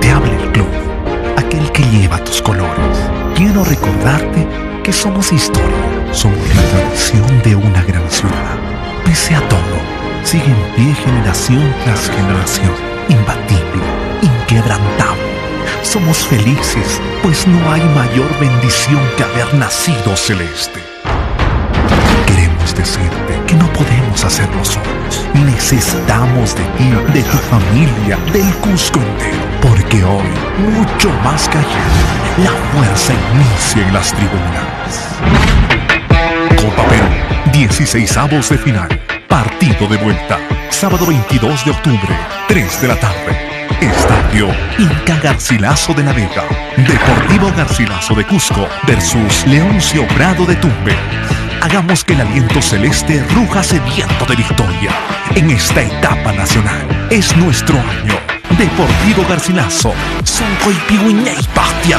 Te habla el club, aquel que lleva tus colores. Quiero recordarte que somos historia, somos la tradición de una gran ciudad. Pese a todo, sigue en pie generación tras generación, imbatible, inquebrantable. Somos felices, pues no hay mayor bendición que haber nacido celeste. Decirte que no podemos hacerlo solos. Necesitamos de ti, de tu familia, del Cusco entero. Porque hoy, mucho más que ayer, la fuerza inicia en las tribunas. Copa Perú, 16 avos de final. Partido de vuelta. Sábado 22 de octubre, 3 de la tarde. Estadio Inca Garcilaso de la Vega. Deportivo Garcilaso de Cusco versus Leoncio Prado de Tumbe. Hagamos que el aliento celeste ruja sediento de victoria. En esta etapa nacional es nuestro año. Deportivo Garcilaso. Son y Pastia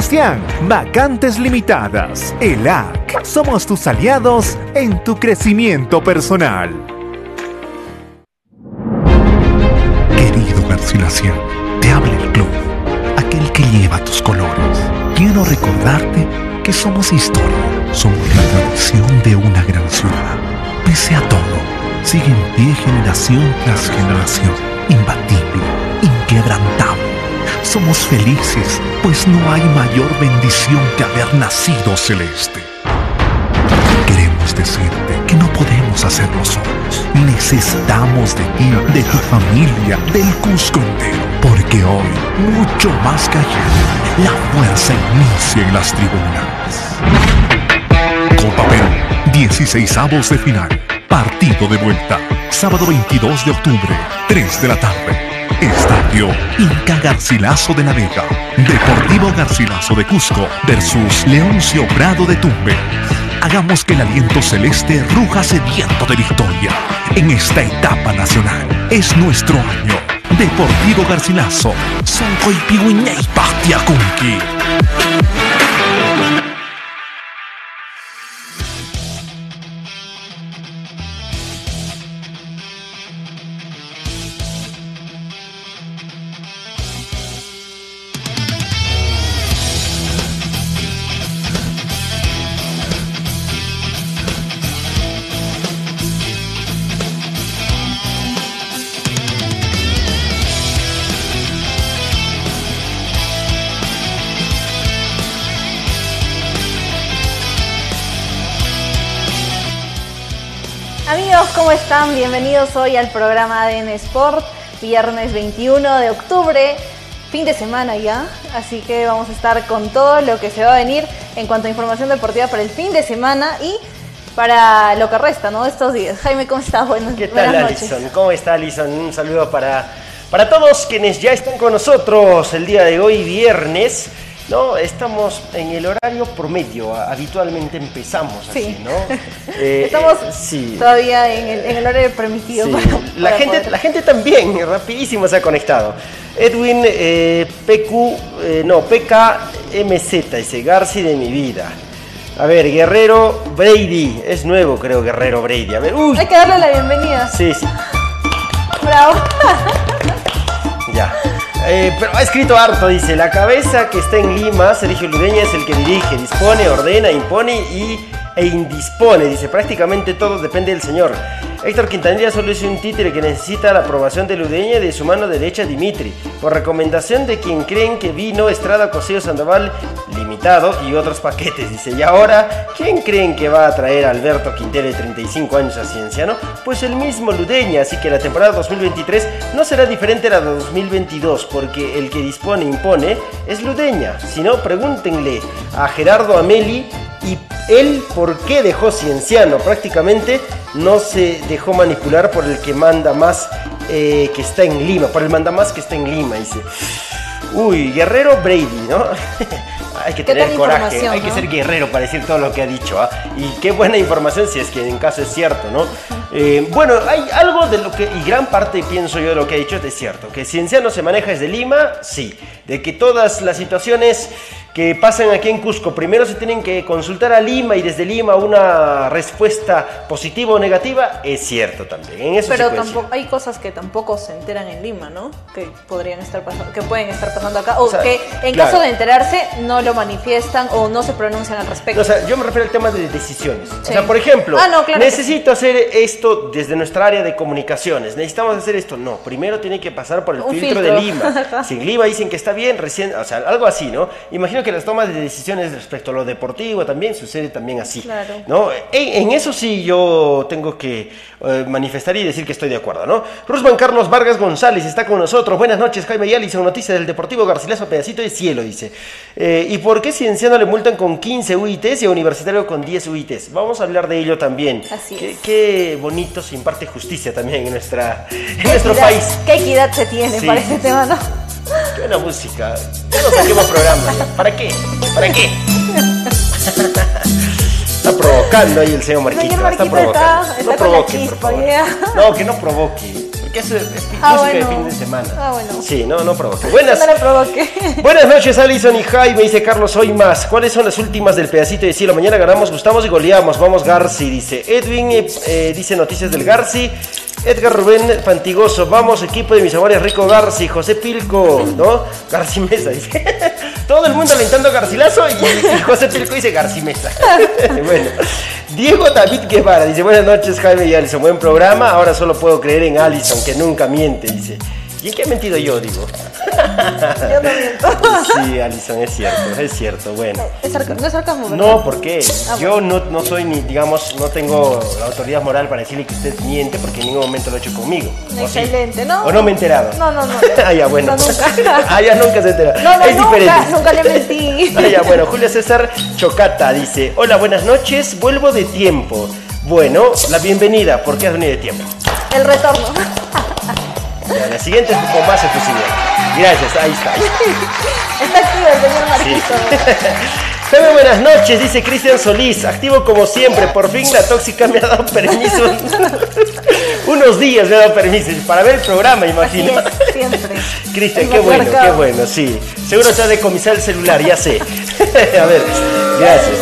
Vacantes limitadas. ELAC. Somos tus aliados en tu crecimiento personal. Querido Garcilación, te habla el club, aquel que lleva tus colores. Quiero recordarte que somos historia, somos la tradición de una gran ciudad. Pese a todo, sigue en pie generación tras generación, imbatible, inquebrantable. Somos felices, pues no hay mayor bendición que haber nacido celeste. Queremos decirte que no podemos hacerlo solos. Necesitamos de ti, de tu familia, del Cusco entero. Porque hoy, mucho más que ayer, la fuerza inicia en las tribunas. Copa Perú, 16 avos de final. Partido de vuelta. Sábado 22 de octubre, 3 de la tarde. Estadio Inca Garcilaso de la Vega. Deportivo Garcilaso de Cusco versus Leoncio Prado de Tumbe. Hagamos que el aliento celeste ruja sediento de victoria. En esta etapa nacional es nuestro año. Deportivo Garcilaso. Son y Pastia Kunki. Bienvenidos hoy al programa de N Sport, viernes 21 de octubre, fin de semana ya, así que vamos a estar con todo lo que se va a venir en cuanto a información deportiva para el fin de semana y para lo que resta, ¿no? Estos días. Jaime, ¿cómo estás? Buenas, ¿Qué tal, Alison? ¿Cómo está, Alison? Un saludo para, para todos quienes ya están con nosotros el día de hoy, viernes. No, estamos en el horario promedio, habitualmente empezamos así, ¿no? Eh, estamos todavía en el, horario permitido. la, gente, la gente también, rapidísimo se ha conectado. Edwin eh, PQ, eh, no, PKMZ, ese Garci de mi vida. A ver, Guerrero Brady. Es nuevo, creo, Guerrero Brady. A ver, uy. Hay que darle la bienvenida. Sí, sí. Bravo. Ya. Eh, pero ha escrito harto, dice, la cabeza que está en Lima, Sergio Ludeña es el que dirige, dispone, ordena, impone y, e indispone, dice, prácticamente todo depende del señor. Héctor Quintanilla solo es un títere que necesita la aprobación de Ludeña y de su mano derecha Dimitri, por recomendación de quien creen que vino Estrada Cosío Sandoval limitado y otros paquetes, dice, y ahora, ¿quién creen que va a traer a Alberto Quintero de 35 años a Cienciano? Pues el mismo Ludeña, así que la temporada 2023 no será diferente a la de 2022, porque el que dispone impone es Ludeña, si no, pregúntenle a Gerardo Ameli y él por qué dejó Cienciano, prácticamente no se dejó manipular por el que manda más eh, que está en Lima, por el manda más que está en Lima, dice. Uy, Guerrero Brady, ¿no? hay que ¿Qué tener coraje, hay que ser guerrero para decir todo lo que ha dicho, ¿ah? Y qué buena información si es que en caso es cierto, ¿no? Eh, bueno, hay algo de lo que, y gran parte pienso yo de lo que ha dicho es cierto, que Cienciano se maneja desde Lima, sí, de que todas las situaciones que pasan aquí en Cusco, primero se tienen que consultar a Lima y desde Lima una respuesta positiva o negativa, es cierto también. En eso Pero tampoco hay cosas que tampoco se enteran en Lima, ¿no? Que podrían estar pasando, que pueden estar pasando acá o, O sea, que en claro. caso de enterarse no lo manifiestan o no se pronuncian al respecto. O sea, yo me refiero al tema de decisiones. O sea, por ejemplo, Ah, no, claro que necesito hacer esto desde nuestra área de comunicaciones. Necesitamos hacer esto. No, primero tiene que pasar por el filtro, filtro. de Lima. si en Lima dicen que está bien, recién, o sea, algo así, ¿no? Imagino que las tomas de decisiones respecto a lo deportivo también sucede también así. Claro. ¿no? En, en eso sí yo tengo que eh, manifestar y decir que estoy de acuerdo, ¿no? Rusman Carlos Vargas González está con nosotros. Buenas noches, Jaime y Alison. Noticias del Deportivo Garcilaso, pedacito de cielo, dice. Eh, ¿Y por qué Cienciano le multan con 15 UITs y a Universitario con 10 UITs? Vamos a hablar de ello también. Así qué, es. qué bonito se imparte justicia también en, nuestra, en ¿Qué nuestro equidad- país. ¿Qué equidad se tiene Sí, para este tema, no? Qué buena música. Ya no saquemos programa. ya. ¿Para qué? ¿Para qué? Está provocando ahí el señor Marquito. Señor está provocando. está- está no provoque, por favor. No, que no provoque. Porque eso es, es Ah, música de fin de semana. Ah, bueno. Sí, no, no provoque. Buenas. No provoque. Buenas noches, Alison y Jaime, dice Carlos, hoy más. ¿Cuáles son las últimas del pedacito de cielo? Mañana ganamos, gustamos y goleamos. Vamos, Garci, dice. Edwin eh, eh, dice noticias del Garci. Edgar Rubén Fantigoso, vamos, equipo de mis amores, Rico Garci, José Pilco, ¿no? Garci Mesa, dice. Todo el mundo alentando a Garcilaso y, y José Pilco dice Garci Mesa. bueno. Diego David Guevara dice, buenas noches, Jaime y Alison, buen programa. Ahora solo puedo creer en Alison, que nunca miente, dice. ¿Y en qué he mentido yo, digo? Yo no miento. Sí, Alison, es cierto, es cierto, bueno. Es no es sarcasmo, ¿verdad? No, ¿por qué? Ah, Yo no, no soy ni, digamos, no tengo la autoridad moral para decirle que usted miente porque en ningún momento lo ha hecho conmigo. Excelente, ¿no? ¿O no me he enterado? No, no, no. ah, ya, bueno. No, nunca. ah, ya nunca se entera. No, no, es nunca, diferente. nunca le mentí. Ah, ya, bueno, Julio César Chocata dice, hola, buenas noches, vuelvo de tiempo. Bueno, la bienvenida, ¿por qué has venido de tiempo? El retorno. Ya, la siguiente poco más efusiva. Gracias, ahí está. está. Activo el señor Marquito. Jaime, buenas noches, dice Cristian Solís, activo como siempre, por fin la tóxica me ha dado permiso, unos días me ha dado permiso para ver el programa, imagino. es, siempre. Cristian, qué bueno, qué bueno, sí. Seguro se ha decomisado el celular, ya sé. A ver, gracias.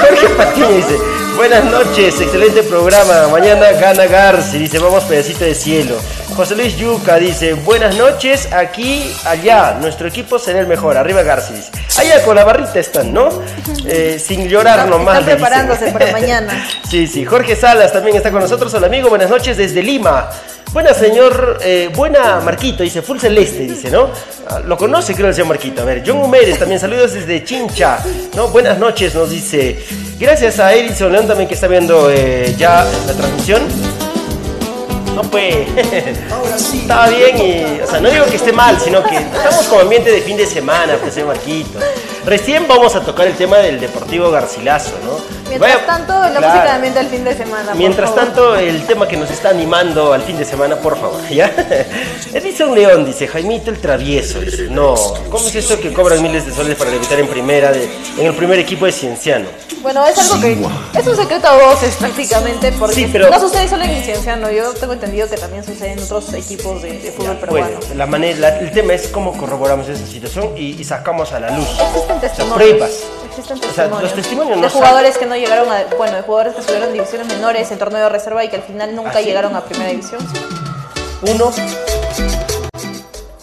Jorge Patiño dice, buenas noches, excelente programa. Mañana gana Garci, dice, vamos pedacito de cielo. José Luis Yuca dice, buenas noches, aquí, allá, nuestro equipo será el mejor. Arriba Garci, dice. Allá con la barrita están, ¿no? Eh, sin llorar Están- nomás. están preparándose para mañana. Sí, sí. Jorge Salas también está con nosotros. Hola amigo, buenas noches desde Lima. Buena señor, eh, buena Marquito, dice Full Celeste, dice, ¿no? Ah, Lo conoce creo el señor Marquito. A ver, John Humérez también, saludos desde Chincha, ¿no? Buenas noches, nos dice. Gracias a Edison León también que está viendo eh, ya la transmisión. No, pues. Estaba bien y. O sea, no digo que esté mal, sino que estamos como ambiente de fin de semana, pues, Marquito. Recién vamos a tocar el tema del Deportivo Garcilaso, ¿no? Mientras Vaya- tanto, la Claro. música de ambiente al fin de semana. por Mientras favor. tanto, el tema que nos está animando al fin de semana, por favor, ¿ya? Edison León dice, Jaimito el travieso, dice, no, ¿cómo es eso que cobran miles de soles para debutar en primera, de- en el primer equipo de Cienciano? Bueno, es algo que es un secreto a voces prácticamente porque Sí, pero- no sucede solo en Cienciano, yo tengo entendido que también sucede en otros equipos de, de fútbol peruano. Bueno, la manera, la- el tema es cómo corroboramos esa situación y, y sacamos a la luz. Existen testimonios. pruebas. Existen O sea, testimonios. los testimonios de no jugadores que no llegaron a, bueno, de jugadores que estuvieron en divisiones menores, en torneo de reserva y que al final nunca ¿Ah, llegaron a primera división. Uno,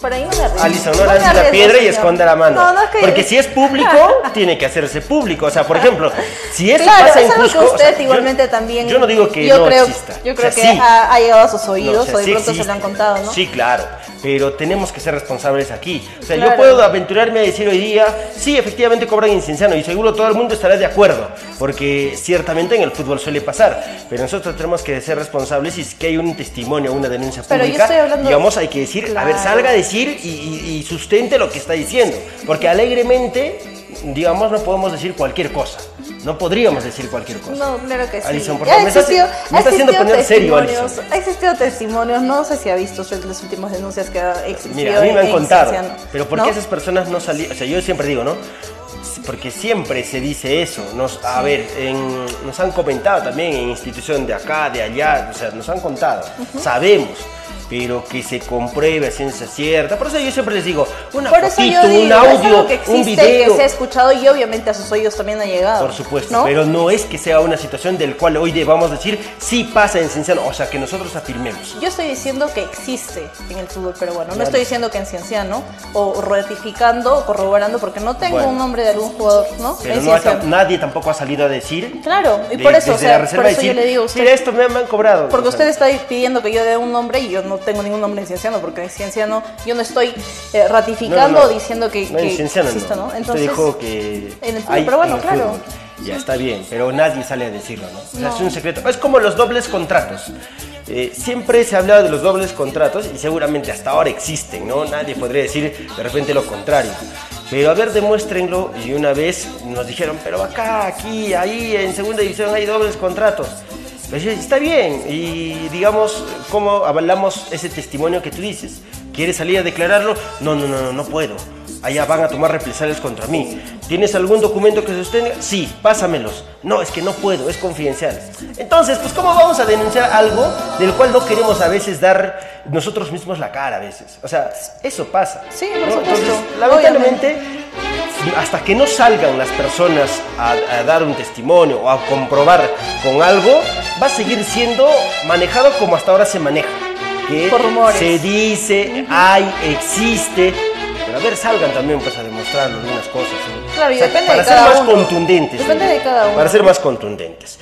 Por ahí no me arriesgo. Alison, no lance la piedra y señor. esconda la mano. No, no es que... Porque si es público, tiene que hacerse público. O sea, por ejemplo, si eso Claro, pasa es en Cusco... que o usted sea, yo- igualmente también... Yo no digo que yo no creo, exista. Yo O creo sea, que sí. ha, ha llegado a sus No, oídos o sea, o de sí pronto se existe. lo han contado, ¿no? Sí, claro, pero tenemos que ser responsables aquí. O sea, yo Claro. puedo aventurarme a decir hoy día, sí, efectivamente cobran inciensiano y seguro todo el mundo estará de acuerdo, porque ciertamente en el fútbol suele pasar, pero nosotros tenemos que ser responsables y si es que hay un testimonio, una denuncia Pero yo pública, estoy hablando- digamos, hay que decir, a ver, Claro. salga a decir y, y- y sustente lo que está diciendo, porque alegremente, digamos, no podemos decir cualquier cosa. No podríamos decir cualquier cosa. No, claro que sí. Alison, por favor, me estás- me estás haciendo poner serio, Alison. Ha existido testimonios, no sé si ha visto las últimas denuncias que ha existido. Mira, a mí me han contado, pero ¿por qué ¿no? esas personas no salían? O sea, yo siempre digo, ¿no? Porque siempre se dice eso. Nos, a ver, en- nos han comentado también en institución de acá, de allá, o sea, nos han contado. Sabemos, pero que se compruebe a ciencia cierta. Por eso yo siempre les digo, una Por eso fotito, yo digo, un es audio, algo que existe, un video. que se ha escuchado y obviamente a sus oídos también ha llegado. Por supuesto, ¿no? pero no es que sea una situación del cual hoy debamos decir sí pasa en Cienciano, o sea, que nosotros afirmemos. Yo estoy diciendo que existe en el fútbol peruano. No estoy diciendo que en Cienciano o ratificando o corroborando porque no tengo Bueno. un nombre de algún jugador, ¿no? Pero en no ha- Cienciano. nadie tampoco ha salido a decir. Claro, y de- por eso, o sea, por eso yo le digo a usted. Mira, esto me, me han cobrado. Porque O sea, usted está pidiendo que yo dé un nombre y yo no tengo ningún nombre en Cienciano, porque en Cienciano yo no estoy eh, ratificando No, diciendo que, No, que en Cienciano exista, no. Entonces, dijo que. en el fútbol hay en el claro. fútbol. Ya está bien, pero nadie sale a decirlo, ¿no? O sea, es un secreto. Es como los dobles contratos. Eh, siempre se ha hablado de los dobles contratos y seguramente hasta ahora existen, ¿no? Nadie podría decir de repente lo contrario. Pero a ver, demuéstrenlo. Y una vez nos dijeron, pero acá, aquí, ahí, en segunda división hay dobles contratos. Está bien. Y digamos, ¿cómo avalamos ese testimonio que tú dices? ¿Quieres salir a declararlo? No, no, no, no, no puedo. Allá van a tomar represalias contra mí. ¿Tienes algún documento que sostenga? Sí, pásamelos. No, es que no puedo, es confidencial. Entonces, pues, ¿cómo vamos a denunciar algo del cual no queremos a veces dar nosotros mismos la cara a veces? O sea, eso pasa. Sí, por ¿no? supuesto, Entonces, lamentablemente, hasta que no salgan las personas a, a dar un testimonio o a comprobar con algo, va a seguir siendo manejado como hasta ahora se maneja. Que Por rumores. se dice, hay, existe. Pero a ver, salgan también pues a demostrarlo algunas cosas. ¿no? Claro, y O sea, depende para de ser cada más uno. contundentes. Depende de cada uno. Para ser más contundentes.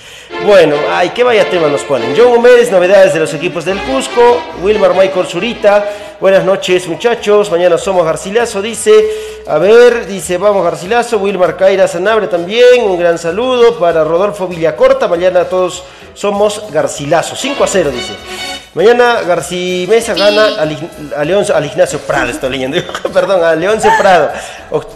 Bueno, ay, qué vaya tema nos ponen. John Humérez, novedades de los equipos del Cusco. Wilmar Michael Zurita. Buenas noches, muchachos. Mañana somos Garcilaso, dice. A ver, dice, vamos Garcilaso. Wilmar Caira Sanabria también. Un gran saludo para Rodolfo Villacorta. Mañana todos somos Garcilaso. 5 a 0, dice. Mañana García Mesa gana al, Ign- a León- al Ignacio Prado, estoy leyendo, perdón, a Leonce Prado.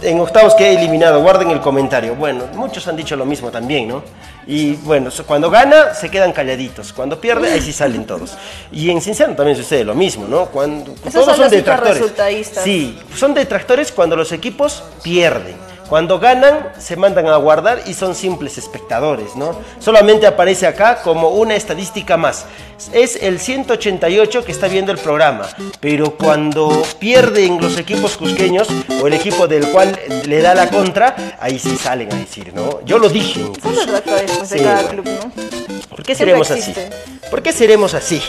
En octavos que eliminado, guarden el comentario. Bueno, muchos han dicho lo mismo también, ¿no? Y bueno, cuando gana se quedan calladitos, cuando pierde ahí sí salen todos. Y en Cinciano también sucede lo mismo, ¿no? Cuando Esos todos son son detractores. Sí, son detractores cuando los equipos pierden. Cuando ganan, se mandan a guardar y son simples espectadores, ¿no? Solamente aparece acá como una estadística más. Es el 188 que está viendo el programa, pero cuando pierden los equipos cusqueños o el equipo del cual le da la contra, ahí sí salen a decir, ¿no? Yo lo dije. Son pues, de cada club, ¿no? ¿Por qué seremos así? ¿Por qué seremos así?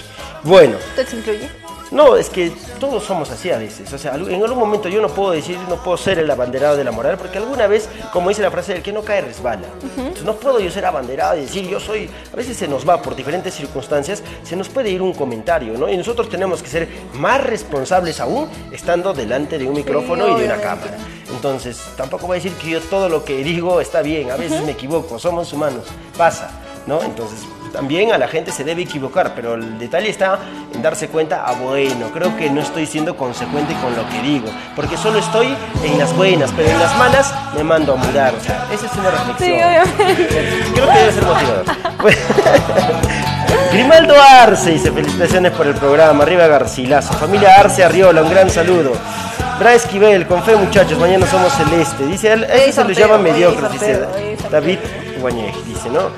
Bueno, ¿Usted se incluye? no, es que todos somos así a veces. O sea, en algún momento yo no puedo decir, no puedo ser el abanderado de la moral, porque alguna vez, como dice la frase, el que no cae resbala. Entonces no puedo yo ser abanderado y decir, yo soy. A veces se nos va por diferentes circunstancias, se nos puede ir un comentario, ¿no? Y nosotros tenemos que ser más responsables aún estando delante de un micrófono y de una cámara. Entonces, tampoco voy a decir que yo todo lo que digo está bien, a veces me equivoco, somos humanos, pasa. ¿No? Entonces, también a la gente se debe equivocar, pero el detalle está en darse cuenta, ah, bueno, creo que no estoy siendo consecuente con lo que digo, porque solo estoy en las buenas, pero en las malas me mando a mudar. O sea, esa es una reflexión. Sí, obviamente. Creo que debe ser motivador. Grimaldo Arce dice felicitaciones por el programa. Arriba Garcilaso. Familia Arce Arriola, un gran saludo. Bra Esquivel, con fe muchachos, mañana somos celeste. Dice, Hoy eso se sorteo, llama mediocres, dice. David Guañej, dice, ¿no?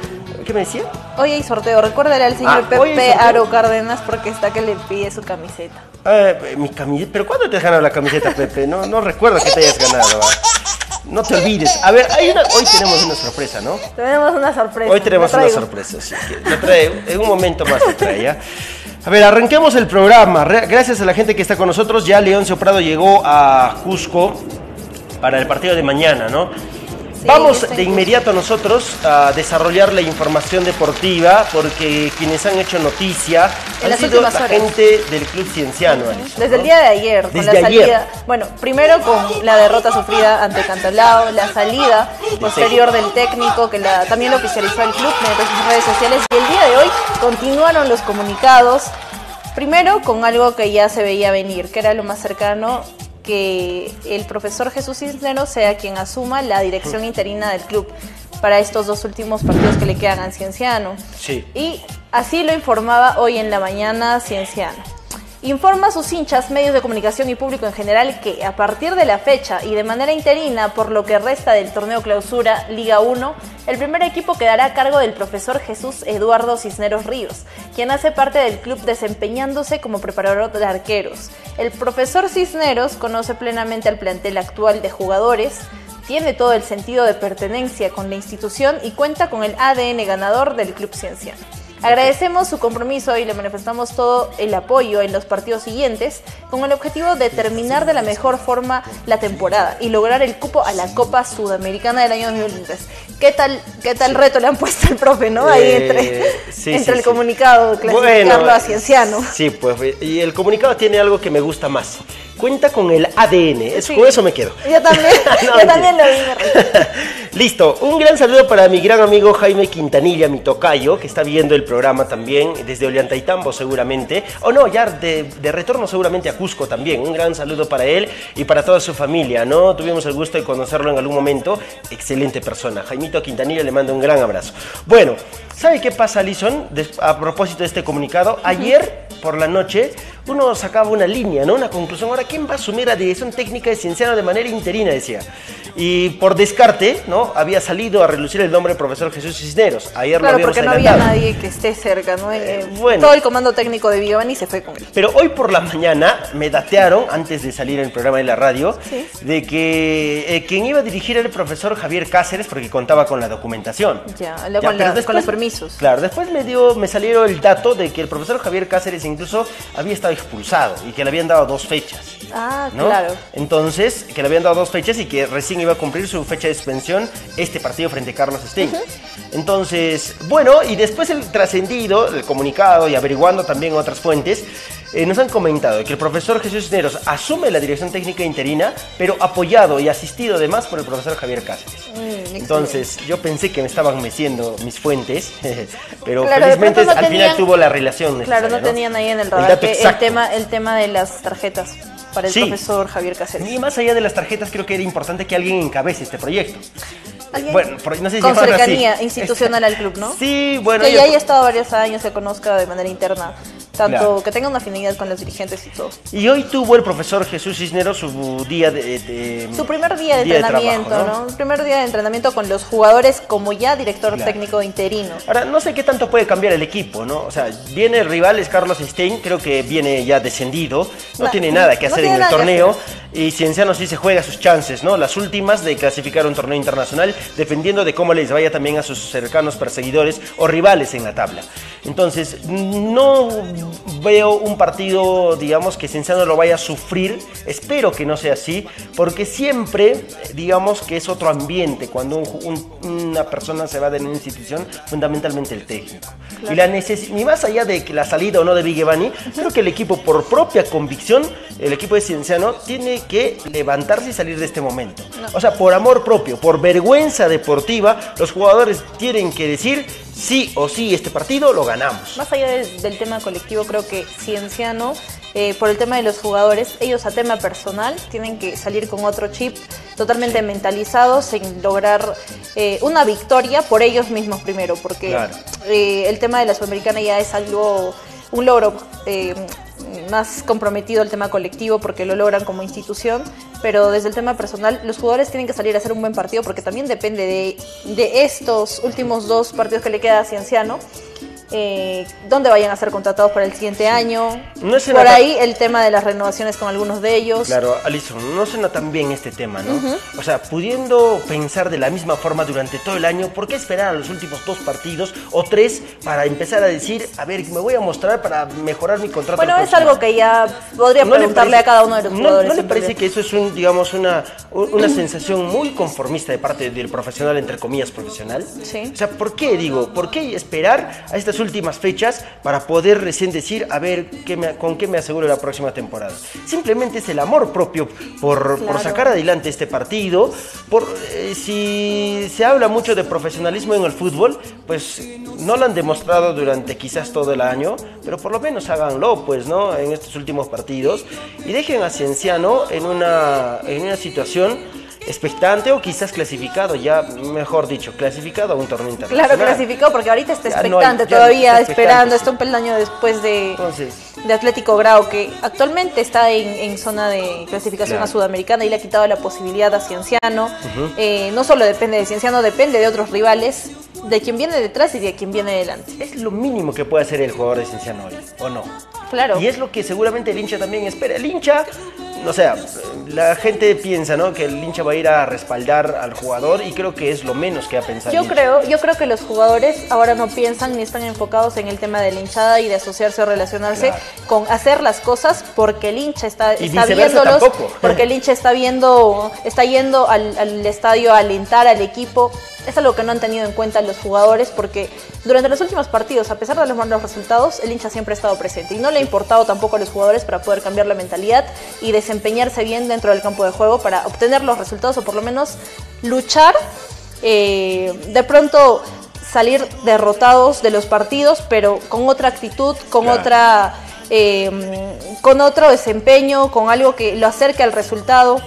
¿Qué me decía? Hoy hay sorteo. Recuérdale al señor Ah, Pepe. Aro Cárdenas porque está que le pide su camiseta. Ah, mi camiseta. ¿Pero cuándo te has ganado la camiseta, Pepe? No, no recuerdo que te hayas ganado. No te olvides. A ver, hay una, hoy tenemos una sorpresa, ¿no? Tenemos una sorpresa. Hoy tenemos una sorpresa, sí, que trae, en un momento más lo trae, ¿ya? A ver, arranquemos el programa. Gracias a la gente que está con nosotros. Ya Leoncio Prado llegó a Cusco para el partido de mañana, ¿no? Sí, Vamos de inmediato nosotros a desarrollar la información deportiva porque quienes han hecho noticia En han sido la gente del Club Cienciano. Alison, Desde ¿no? el día de ayer, con Desde la ayer. salida, bueno, primero con la derrota sufrida ante Cantolao, la salida posterior del técnico que la, también lo oficializó el club mediante sus redes sociales y el día de hoy continuaron los comunicados, primero con algo que ya se veía venir, que era lo más cercano que el profesor Jesús Cisneros sea quien asuma la dirección interina del club para estos dos últimos partidos que le quedan a Cienciano. Sí. Y así lo informaba hoy en la mañana Cienciano. Informa a sus hinchas, medios de comunicación y público en general que a partir de la fecha y de manera interina por lo que resta del torneo clausura Liga 1, el primer equipo quedará a cargo del profesor Jesús Eduardo Cisneros Ríos, quien hace parte del club desempeñándose como preparador de arqueros. El profesor Cisneros conoce plenamente al plantel actual de jugadores, tiene todo el sentido de pertenencia con la institución y cuenta con el ADN ganador del Club Cienciano. Agradecemos su compromiso y le manifestamos todo el apoyo en los partidos siguientes con el objetivo de terminar de la mejor forma la temporada y lograr el cupo a la Copa Sudamericana del año 2023. ¿Qué tal, qué tal reto le han puesto al profe, no? Ahí Eh, entre, sí, entre sí, el sí. comunicado, clasificarlo a Cienciano. Sí, pues, y el comunicado tiene algo que me gusta más. Cuenta con el ADN, es, Sí. con eso me quedo. Yo también, No, yo también lo vi. Listo, un gran saludo para mi gran amigo Jaime Quintanilla, mi tocayo, que está viendo el programa también desde Ollantaytambo seguramente, o no, ya de, de retorno seguramente a Cusco también. Un gran saludo para él y para toda su familia, ¿no? Tuvimos el gusto de conocerlo en algún momento, excelente persona. Jaimito Quintanilla le mando un gran abrazo. Bueno, ¿sabe qué pasa, Alison? A propósito de este comunicado, ayer por la noche uno sacaba una línea, ¿no? Una conclusión. Ahora, ¿quién va a asumir la dirección técnica de Cienciano de manera interina? Decía. Y por descarte, ¿no? Había salido a relucir el nombre del profesor Jesús Cisneros. Ayer lo Claro, habíamos porque no había nadie que esté cerca, ¿no? Eh, bueno. Todo el comando técnico de Giovanni se fue con él. Pero hoy por la mañana me datearon, antes de salir en el programa de la radio, Sí. de que eh, quien iba a dirigir era el profesor Javier Cáceres porque contaba con la documentación. Ya, con, pero la- con los permisos. Claro, después me dio, me salieron el dato de que el profesor Javier Cáceres incluso había estado expulsado y que le habían dado dos fechas. Ah, ¿no? claro. Entonces, que le habían dado dos fechas y que recién iba a cumplir su fecha de suspensión este partido frente a Carlos Stein. Entonces, bueno, y después el trascendido, el comunicado y averiguando también otras fuentes, eh, nos han comentado que el profesor Jesús Cisneros asume la dirección técnica interina, pero apoyado y asistido además por el profesor Javier Cáceres. Mm, Entonces, yo pensé que me estaban meciendo mis fuentes, pero Claro, felizmente no al final tuvo la relación Claro, necesaria, no tenían ahí en el radar dato que el tema, el tema de las tarjetas para el Sí. profesor Javier Cáceres. Y más allá de las tarjetas, creo que era importante que alguien encabece este proyecto. Alguien Bueno, no sé si con así. cercanía institucional al club, ¿no? Sí, bueno. que ya haya estado varios años, se conozca de manera interna, tanto Claro. que tenga una afinidad con los dirigentes y todo. Y hoy tuvo el profesor Jesús Cisneros su día de... de- Su primer día de entrenamiento, trabajo, ¿no? Su primer día de entrenamiento con los jugadores como ya director Claro. técnico interino. Ahora, no sé qué tanto puede cambiar el equipo, ¿no? O sea, viene el rival, es Carlos Stein, creo que viene ya descendido, no, No, tiene nada que no hacer en el torneo, y Cienciano sí se juega sus chances, ¿no? Las últimas de clasificar un torneo internacional, dependiendo de cómo les vaya también a sus cercanos perseguidores o rivales en la tabla. Entonces, no veo un partido, digamos, que Cienciano lo vaya a sufrir, espero que no sea así, porque siempre, digamos, que es otro ambiente cuando un- un- una persona se va de una institución, fundamentalmente el técnico. Y la ni más allá de que la salida o no de Vigevani, creo que el equipo, por propia convicción, el equipo de Cienciano, tiene que levantarse y salir de este momento. O sea, por amor propio, por vergüenza deportiva, los jugadores tienen que decir, sí o sí este partido lo ganamos. Más allá del, del tema colectivo, creo que Cienciano, eh, por el tema de los jugadores, ellos a tema personal tienen que salir con otro chip totalmente mentalizados en lograr eh, una victoria por ellos mismos primero, porque Claro. eh, el tema de la Sudamericana ya es algo, un logro eh, más comprometido el tema colectivo porque lo logran como institución, pero desde el tema personal los jugadores tienen que salir a hacer un buen partido porque también depende de, de estos últimos dos partidos que le queda a Cienciano. Eh, dónde vayan a ser contratados para el siguiente año. No Por ahí el tema de las renovaciones con algunos de ellos. Claro, Alison, no suena tan bien este tema, ¿no? O sea, pudiendo pensar de la misma forma durante todo el año, ¿por qué esperar a los últimos dos partidos o tres para empezar a decir, a ver, me voy a mostrar para mejorar mi contrato? Bueno, es algo que ya podría ¿No le preguntarle parece- a cada uno de los no- jugadores. ¿No, le en parece que eso es un, digamos, una, una sensación muy conformista de parte del profesional, entre comillas, profesional? Sí. O sea, ¿por qué, digo, por qué esperar a estas últimas fechas para poder recién decir, a ver, qué me- con qué me aseguro la próxima temporada? Simplemente es el amor propio por, por Claro. sacar adelante este partido. Por, eh, si se habla mucho de profesionalismo en el fútbol, pues no lo han demostrado durante quizás todo el año, pero por lo menos háganlo, pues, ¿no? En estos últimos partidos y dejen a Cienciano en una, en una situación expectante o quizás clasificado, ya mejor dicho, clasificado a un torneo internacional. Claro, clasificó porque ahorita está no expectante todavía, está expectante, esperando, sí. está un peldaño después de, Entonces, de Atlético Grau, que actualmente está en, en zona de clasificación Claro. a Sudamericana y le ha quitado la posibilidad a Cienciano. Eh, no solo depende de Cienciano, depende de otros rivales, de quien viene detrás y de quien viene delante. es lo mínimo que puede hacer el jugador de Cienciano hoy, ¿o no? Claro. Y es lo que seguramente el hincha también espera. El hincha, o sea, la gente piensa, ¿no? Que el hincha va a ir a respaldar al jugador y creo que es lo menos que ha pensado. Yo creo, yo creo que los jugadores ahora no piensan ni están enfocados en el tema de la hinchada y de asociarse o relacionarse Claro. con hacer las cosas porque el hincha está, Y está viéndolos, tampoco. porque el hincha está viendo, está yendo al, al estadio a alentar al equipo. Es algo que no han tenido en cuenta los jugadores porque durante los últimos partidos, a pesar de los malos resultados, el hincha siempre ha estado presente y no le ha importado tampoco a los jugadores para poder cambiar la mentalidad y desempeñarse bien dentro del campo de juego para obtener los resultados o por lo menos luchar eh, de pronto salir derrotados de los partidos, pero con otra actitud, con Claro. otra, eh, con otro desempeño, con algo que lo acerque al resultado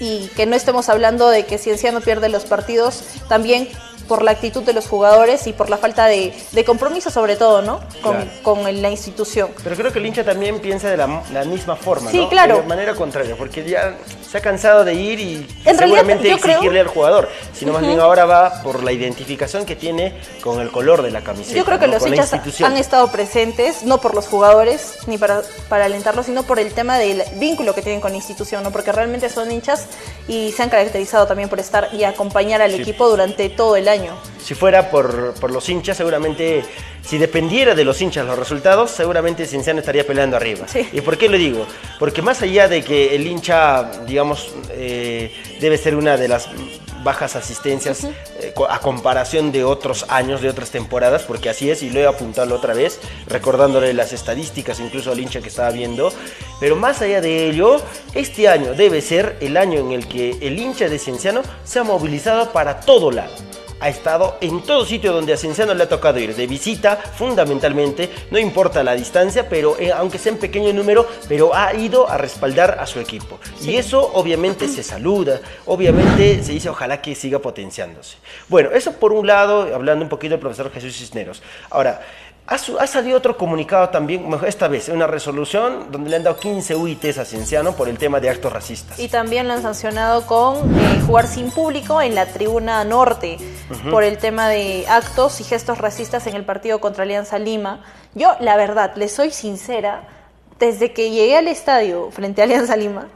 y que no estemos hablando de que Cienciano pierde los partidos también por la actitud de los jugadores y por la falta de, de compromiso sobre todo, ¿no? Con, Claro. con la institución. Pero creo que el hincha también piensa de la, la misma forma, Sí, ¿no? claro. De manera contraria, porque ya se ha cansado de ir y En realidad, seguramente creo- exigirle al jugador, sino más bien ahora va por la identificación que tiene con el color de la camiseta. Yo creo que ¿no? los Con hinchas han estado presentes, no por los jugadores ni para, para alentarlos, sino por el tema del vínculo que tienen con la institución, ¿no? porque realmente son hinchas y se han caracterizado también por estar y acompañar al Sí. equipo durante todo el año. Si fuera por, por los hinchas, seguramente, si dependiera de los hinchas los resultados, seguramente Cienciano estaría peleando arriba. Sí. ¿Y por qué lo digo? Porque más allá de que el hincha, digamos, eh, debe ser una de las bajas asistencias eh, a comparación de otros años, de otras temporadas, porque así es, y lo he apuntado otra vez, recordándole las estadísticas incluso al hincha que estaba viendo, pero más allá de ello, este año debe ser el año en el que el hincha de Cienciano se ha movilizado para todo lado ha estado en todo sitio donde a Cienciano le ha tocado ir, de visita fundamentalmente, no importa la distancia, pero eh, aunque sea en pequeño número, pero ha ido a respaldar a su equipo. Y eso obviamente se saluda, obviamente se dice ojalá que siga potenciándose. Bueno, eso por un lado, hablando un poquito del profesor Jesús Cisneros. Ahora, ha, salido otro comunicado también, esta vez, una resolución donde le han dado 15 UITs a Cienciano por el tema de actos racistas. Y también lo han sancionado con eh, jugar sin público en la tribuna norte por el tema de actos y gestos racistas en el partido contra Alianza Lima. Yo, la verdad, le soy sincera, desde que llegué al estadio frente a Alianza Lima,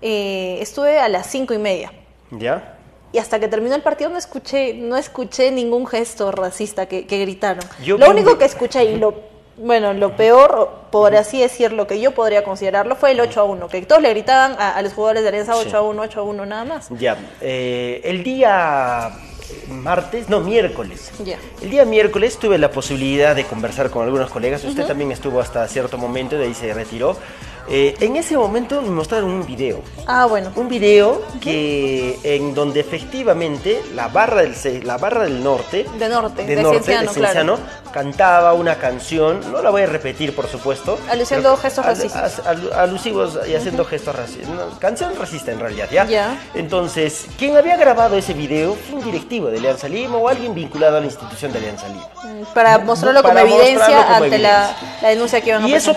eh, estuve a las cinco y media. ¿Ya? Y hasta que terminó el partido no escuché, no escuché ningún gesto racista que, que gritaron. Yo lo único que escuché y lo, bueno, lo peor, por así decirlo, que yo podría considerarlo, fue el 8 a 1, que todos le gritaban a, a los jugadores de Alianza 8 Sí. a 1, 8 a 1 nada más. Ya, eh, el día martes, no, miércoles. El día miércoles tuve la posibilidad de conversar con algunos colegas. Usted también estuvo hasta cierto momento, de ahí se retiró. Eh, en ese momento me mostraron un video. Ah, bueno. Un video que en donde efectivamente la barra del, la barra del norte, De norte, de de norte, Cienciano, de Cienciano, cantaba una canción, no la voy a repetir por supuesto. Aluciendo gestos al- racistas. al- alusivos y haciendo gestos racistas. Canción racista en realidad, ¿ya? Ya. Entonces, quien había grabado ese video fue un directivo de Alianza Lima o alguien vinculado a la institución de Alianza Lima. Para mostrarlo como Para evidencia mostrarlo como ante la, evidencia. la denuncia que iban a Y eso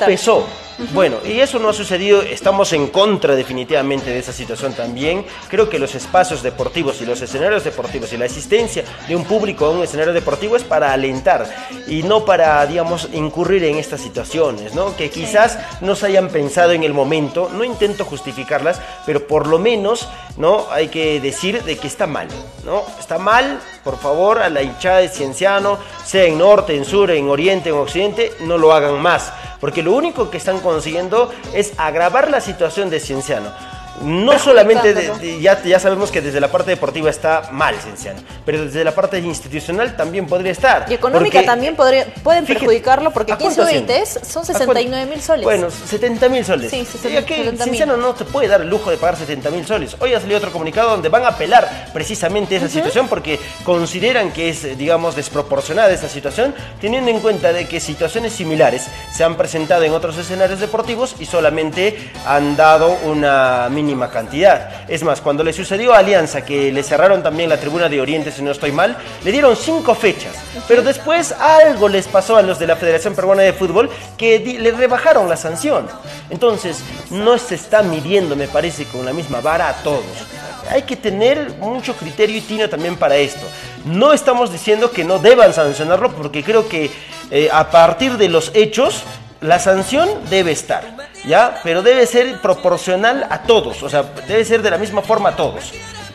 Bueno, y eso no ha sucedido, estamos en contra definitivamente de esa situación también. Creo que los espacios deportivos y los escenarios deportivos y la asistencia de un público a un escenario deportivo es para alentar y no para, digamos, incurrir en estas situaciones, ¿no? Que quizás no se hayan pensado en el momento, no intento justificarlas, pero por lo menos, ¿no? Hay que decir de que está mal, ¿no? Está mal, por favor, a la hinchada de Cienciano, sea en norte, en sur, en oriente, en occidente, no lo hagan más. Porque lo único que están consiguiendo es agravar la situación de Cienciano. No solamente, de- de- ya, ya sabemos que desde la parte deportiva está mal Cienciano, pero desde la parte institucional también podría estar. Y económica porque- también podría, pueden Fíjate, perjudicarlo porque ¿a 15 cuánto asciende? UITs son ¿A 69 mil soles. Bueno, 70 mil soles. Sí, Y 60 aquí 70.000. Cienciano no te puede dar el lujo de pagar 70 mil soles. Hoy ha salido otro comunicado donde van a apelar precisamente esa situación porque consideran que es, digamos, desproporcionada esa situación, teniendo en cuenta de que situaciones similares se han presentado en otros escenarios deportivos y solamente han dado una mínima cantidad. Es más, cuando le sucedió a Alianza que le cerraron también la tribuna de Oriente, si no estoy mal, le dieron cinco fechas, pero después algo les pasó a los de la Federación Peruana de Fútbol que le rebajaron la sanción. Entonces, no se está midiendo, me parece, con la misma vara a todos. Hay que tener mucho criterio y tino también para esto. No estamos diciendo que no deban sancionarlo porque creo que eh, a partir de los hechos la sanción debe estar, ¿ya? Pero debe ser proporcional a todos, o sea, debe ser de la misma forma a todos.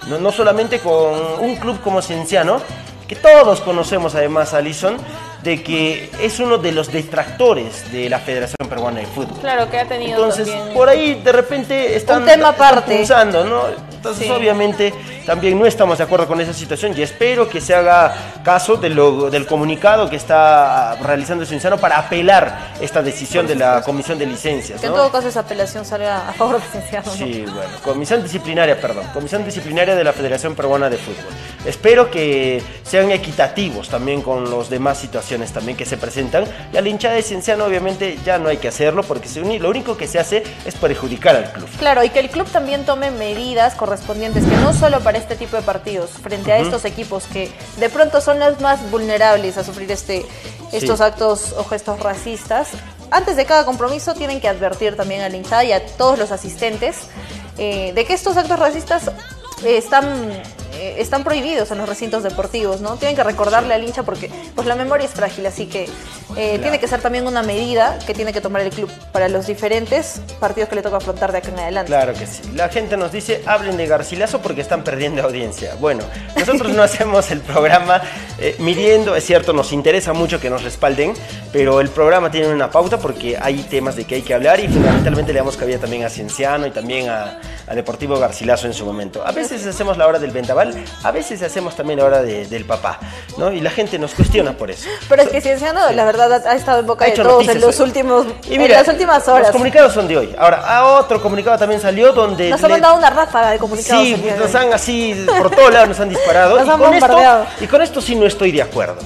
No, no solamente con un club como Cienciano, que todos conocemos además a Alison, de que es uno de los detractores de la Federación Peruana de Fútbol. Claro, que ha tenido Entonces, también... por ahí de repente están, Un tema están aparte. pulsando, ¿no? Entonces, Sí. obviamente, también no estamos de acuerdo con esa situación y espero que se haga caso de lo- del comunicado que está realizando Cienciano para apelar esta decisión de la Comisión de Licencias. Que en ¿no? todo caso esa apelación salga a favor de Cienciano. ¿no? Sí, bueno, comisión disciplinaria, perdón, comisión disciplinaria de la Federación Peruana de Fútbol. Espero que sean equitativos también con las demás situaciones también que se presentan. Y a la hinchada de Cienciano obviamente ya no hay que hacerlo porque lo único que se hace es perjudicar al club. Claro, y que el club también tome medidas correspondientes, que no solo para este tipo de partidos, frente a estos equipos que de pronto son los más vulnerables a sufrir este, estos Sí. actos o gestos racistas, antes de cada compromiso tienen que advertir también al hinchada y a todos los asistentes eh, de que estos actos racistas están, eh, están prohibidos en los recintos deportivos, ¿no? Tienen que recordarle al hincha porque pues la memoria es frágil, así que eh, tiene que ser también una medida que tiene que tomar el club para los diferentes partidos que le toca afrontar de acá en adelante. Claro que sí. La gente nos dice, hablen de Garcilaso porque están perdiendo audiencia. Bueno, nosotros no hacemos el programa eh, midiendo, es cierto, nos interesa mucho que nos respalden, pero el programa tiene una pauta porque hay temas de que hay que hablar y fundamentalmente le damos cabida también a Cienciano y también a, a Deportivo Garcilaso en su momento. A veces hacemos la hora del a veces hacemos también la hora de- del papá, ¿no? Y la gente nos cuestiona por eso. Pero es que Cienciano, la verdad, ha estado en boca de todos en los hoy. últimos, Y en las últimas horas. Los comunicados son de hoy. Ahora, a otro comunicado también salió donde... Nos le- han mandado una ráfaga de comunicados. Sí, nos han así, por todos lados nos han disparado. Nos y, han con esto, y con esto sí no estoy de acuerdo.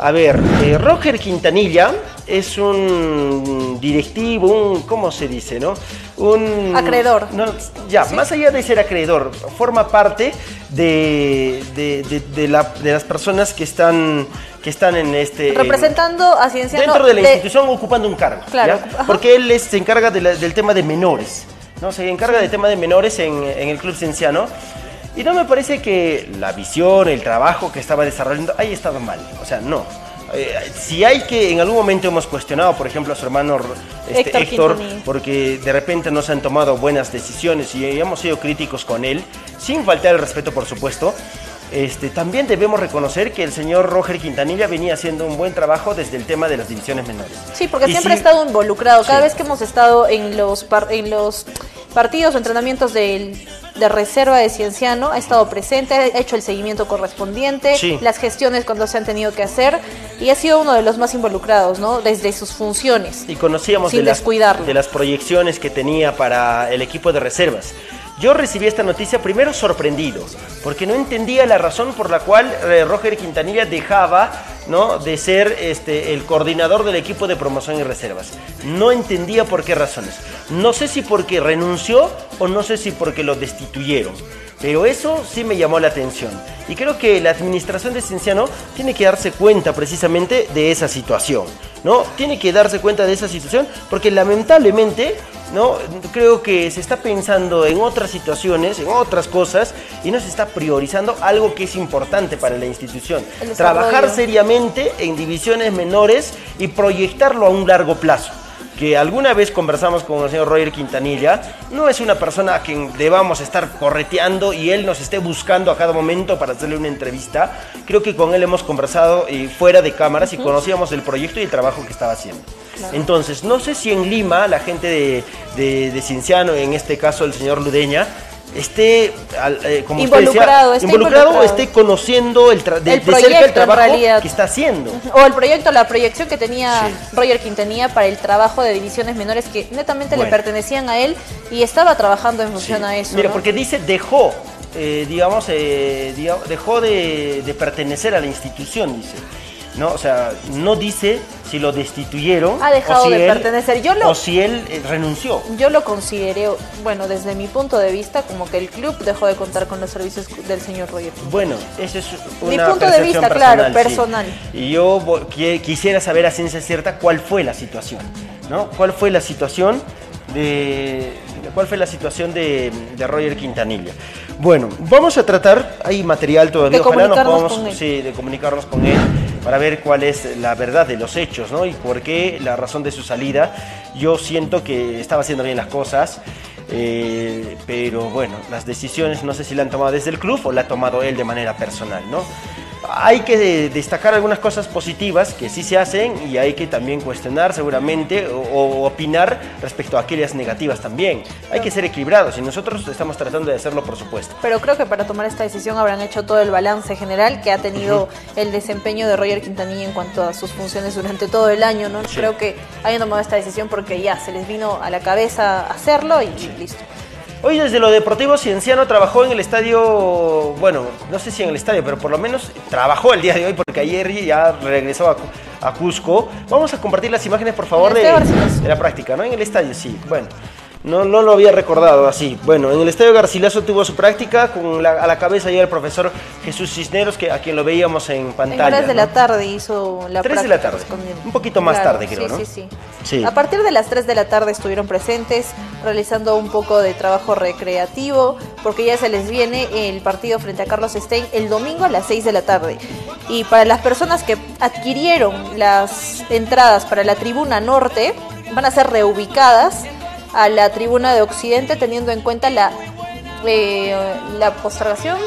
A ver, eh, Roger Quintanilla es un directivo, un, ¿cómo se dice, no? Un... Acreedor. No, ya, más allá de ser acreedor, forma parte de, de, de- de la- de las personas que están, que están en este... en- Representando a Cienciano. dentro de la institución ocupando un cargo. Claro. Porque él es- se encarga la- del tema de menores. ¿no? Se encarga del tema de menores en, en el Club Cienciano. Y no me parece que la visión, el trabajo que estaba desarrollando haya estado mal. O sea, no. Eh, si hay que, en algún momento hemos cuestionado, por ejemplo, a su hermano este, Héctor porque de repente no se han tomado buenas decisiones y hemos sido críticos con él, sin faltar el respeto, por supuesto. Este, también debemos reconocer que el señor Roger Quintanilla venía haciendo un buen trabajo desde el tema de las divisiones menores. Sí, porque Y siempre sí- ha estado involucrado. Cada Sí. vez que hemos estado en los, par- en los partidos o entrenamientos del de reserva de Cienciano ha estado presente, ha hecho el seguimiento correspondiente, las gestiones cuando se han tenido que hacer y ha sido uno de los más involucrados, ¿no? Desde sus funciones. Y conocíamos sin de, de las proyecciones que tenía para el equipo de reservas. Yo recibí esta noticia primero sorprendido, porque no entendía la razón por la cual eh, Roger Quintanilla dejaba ¿no? de ser este, el coordinador del equipo de promoción y reservas. No entendía por qué razones. No sé si porque renunció o no sé si porque lo destituyeron. Pero eso sí me llamó la atención. Y creo que la administración de Cienciano tiene que darse cuenta precisamente de esa situación. ¿no? Tiene que darse cuenta de esa situación porque lamentablemente ¿no? Creo que se está pensando en otras situaciones, en otras cosas, y no se está priorizando algo que es importante para la institución. Trabajar seriamente en divisiones menores y proyectarlo a un largo plazo que alguna vez conversamos con el señor Roger Quintanilla, no es una persona a quien debamos estar correteando y él nos esté buscando a cada momento para hacerle una entrevista. Creo que con él hemos conversado y fuera de cámaras y conocíamos el proyecto y el trabajo que estaba haciendo. Entonces, no sé si en Lima la gente de, de, de Cienciano, en este caso el señor Ludeña, esté eh, como involucrado, involucrado, esté conociendo el, de, cerca el trabajo que está haciendo. O el proyecto, la proyección que tenía Roger Quintanilla para el trabajo de divisiones menores que netamente le pertenecían a él y estaba trabajando en función a eso. Mira, porque dice dejó, eh, digamos, eh, dejó de, de pertenecer a la institución, dice. ¿No? O sea, no dice si lo destituyeron ha dejado de pertenecer. Yo lo, o si él eh, renunció. Yo lo consideré, bueno, desde mi punto de vista, como que el club dejó de contar con los servicios del señor Roger. Bueno, ese es una Mi punto de vista, claro, personal. Y yo quisiera saber a ciencia cierta cuál fue la situación, ¿no? ¿Cuál fue la situación de cuál fue la situación de, de Roger Quintanilla? Bueno, vamos a tratar, hay material todavía, de ojalá nos podamos, sí, de comunicarnos con él para ver cuál es la verdad de los hechos, ¿no? Y por qué la razón de su salida. Yo siento que estaba haciendo bien las cosas, eh, pero bueno, las decisiones no sé si la han tomado desde el club o la ha tomado él de manera personal, ¿no? Hay que destacar algunas cosas positivas que sí se hacen y hay que también cuestionar seguramente o, opinar respecto a aquellas negativas también. Hay que ser equilibrados y nosotros estamos tratando de hacerlo por supuesto. Pero creo que para tomar esta decisión habrán hecho todo el balance general que ha tenido el desempeño de Roger Quintanilla en cuanto a sus funciones durante todo el año. ¿no? Creo que hayan tomado esta decisión porque ya se les vino a la cabeza hacerlo y listo. Hoy desde lo deportivo Cienciano trabajó en el estadio, bueno, no sé si en el estadio, pero por lo menos trabajó el día de hoy porque ayer ya regresó a, Cusco. Vamos a compartir las imágenes, por favor, de, de, la práctica, ¿no? En el estadio, sí. Bueno. No, no lo había recordado así. Bueno, en el Estadio Garcilaso tuvo su práctica con a la cabeza ya el profesor Jesús Cisneros, que, a quien lo veíamos en pantalla. En 3 de la tarde hizo la 3 de la tarde. Un poquito más tarde, creo, ¿no? Sí, sí, sí. A partir de las 3 de la tarde estuvieron presentes, realizando un poco de trabajo recreativo, porque ya se les viene el partido frente a Carlos Stein el domingo a las 6 de la tarde. Y para las personas que adquirieron las entradas para la tribuna norte, van a ser reubicadas a la tribuna de Occidente teniendo en cuenta la, eh, la postergación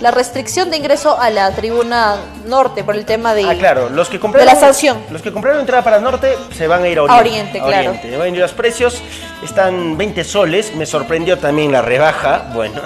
la restricción de ingreso a la tribuna norte por el tema de, ah, claro, los que compraron, la sanción. Los que compraron entrada para el norte se van a ir a Oriente. A Oriente, claro. A ir los precios están 20 soles. Me sorprendió también la rebaja. Bueno,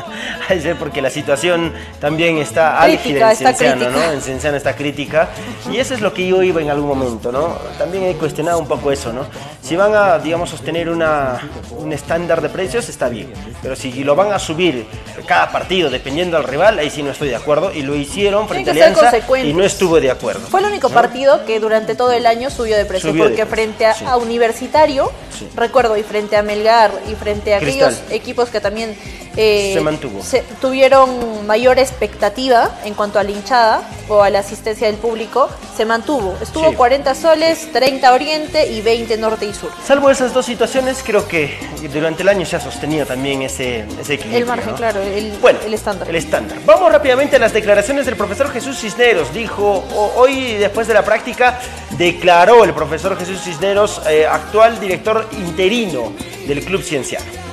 porque la situación también está álgida en Cienciano, ¿no? En Cienciano está crítica. Y eso es lo que yo iba en algún momento, ¿no? También he cuestionado un poco eso, ¿no? Si van a, digamos, sostener una, un estándar de precios, está bien. Pero si lo van a subir cada partido dependiendo del rival, ahí sí no estoy de acuerdo. Y lo hicieron frente a Alianza y no estuve de acuerdo. Fue el único partido que durante todo el año subió de precio. porque frente a, Universitario, recuerdo, y frente a Melgar y frente a aquellos equipos que también eh, se mantuvo. tuvieron mayor expectativa en cuanto a la hinchada o a la asistencia del público, se mantuvo. Estuvo 40 soles, 30 oriente y 20 norte y sur. Salvo esas dos situaciones, creo que durante el año se ha sostenido también ese, ese equilibrio. El margen, claro, el, el estándar. El estándar. Vamos rápidamente a las declaraciones del profesor Jesús Cisneros. Dijo, hoy después de la práctica, declaró el profesor Jesús Cisneros, eh, actual director interino del Club Cienciano.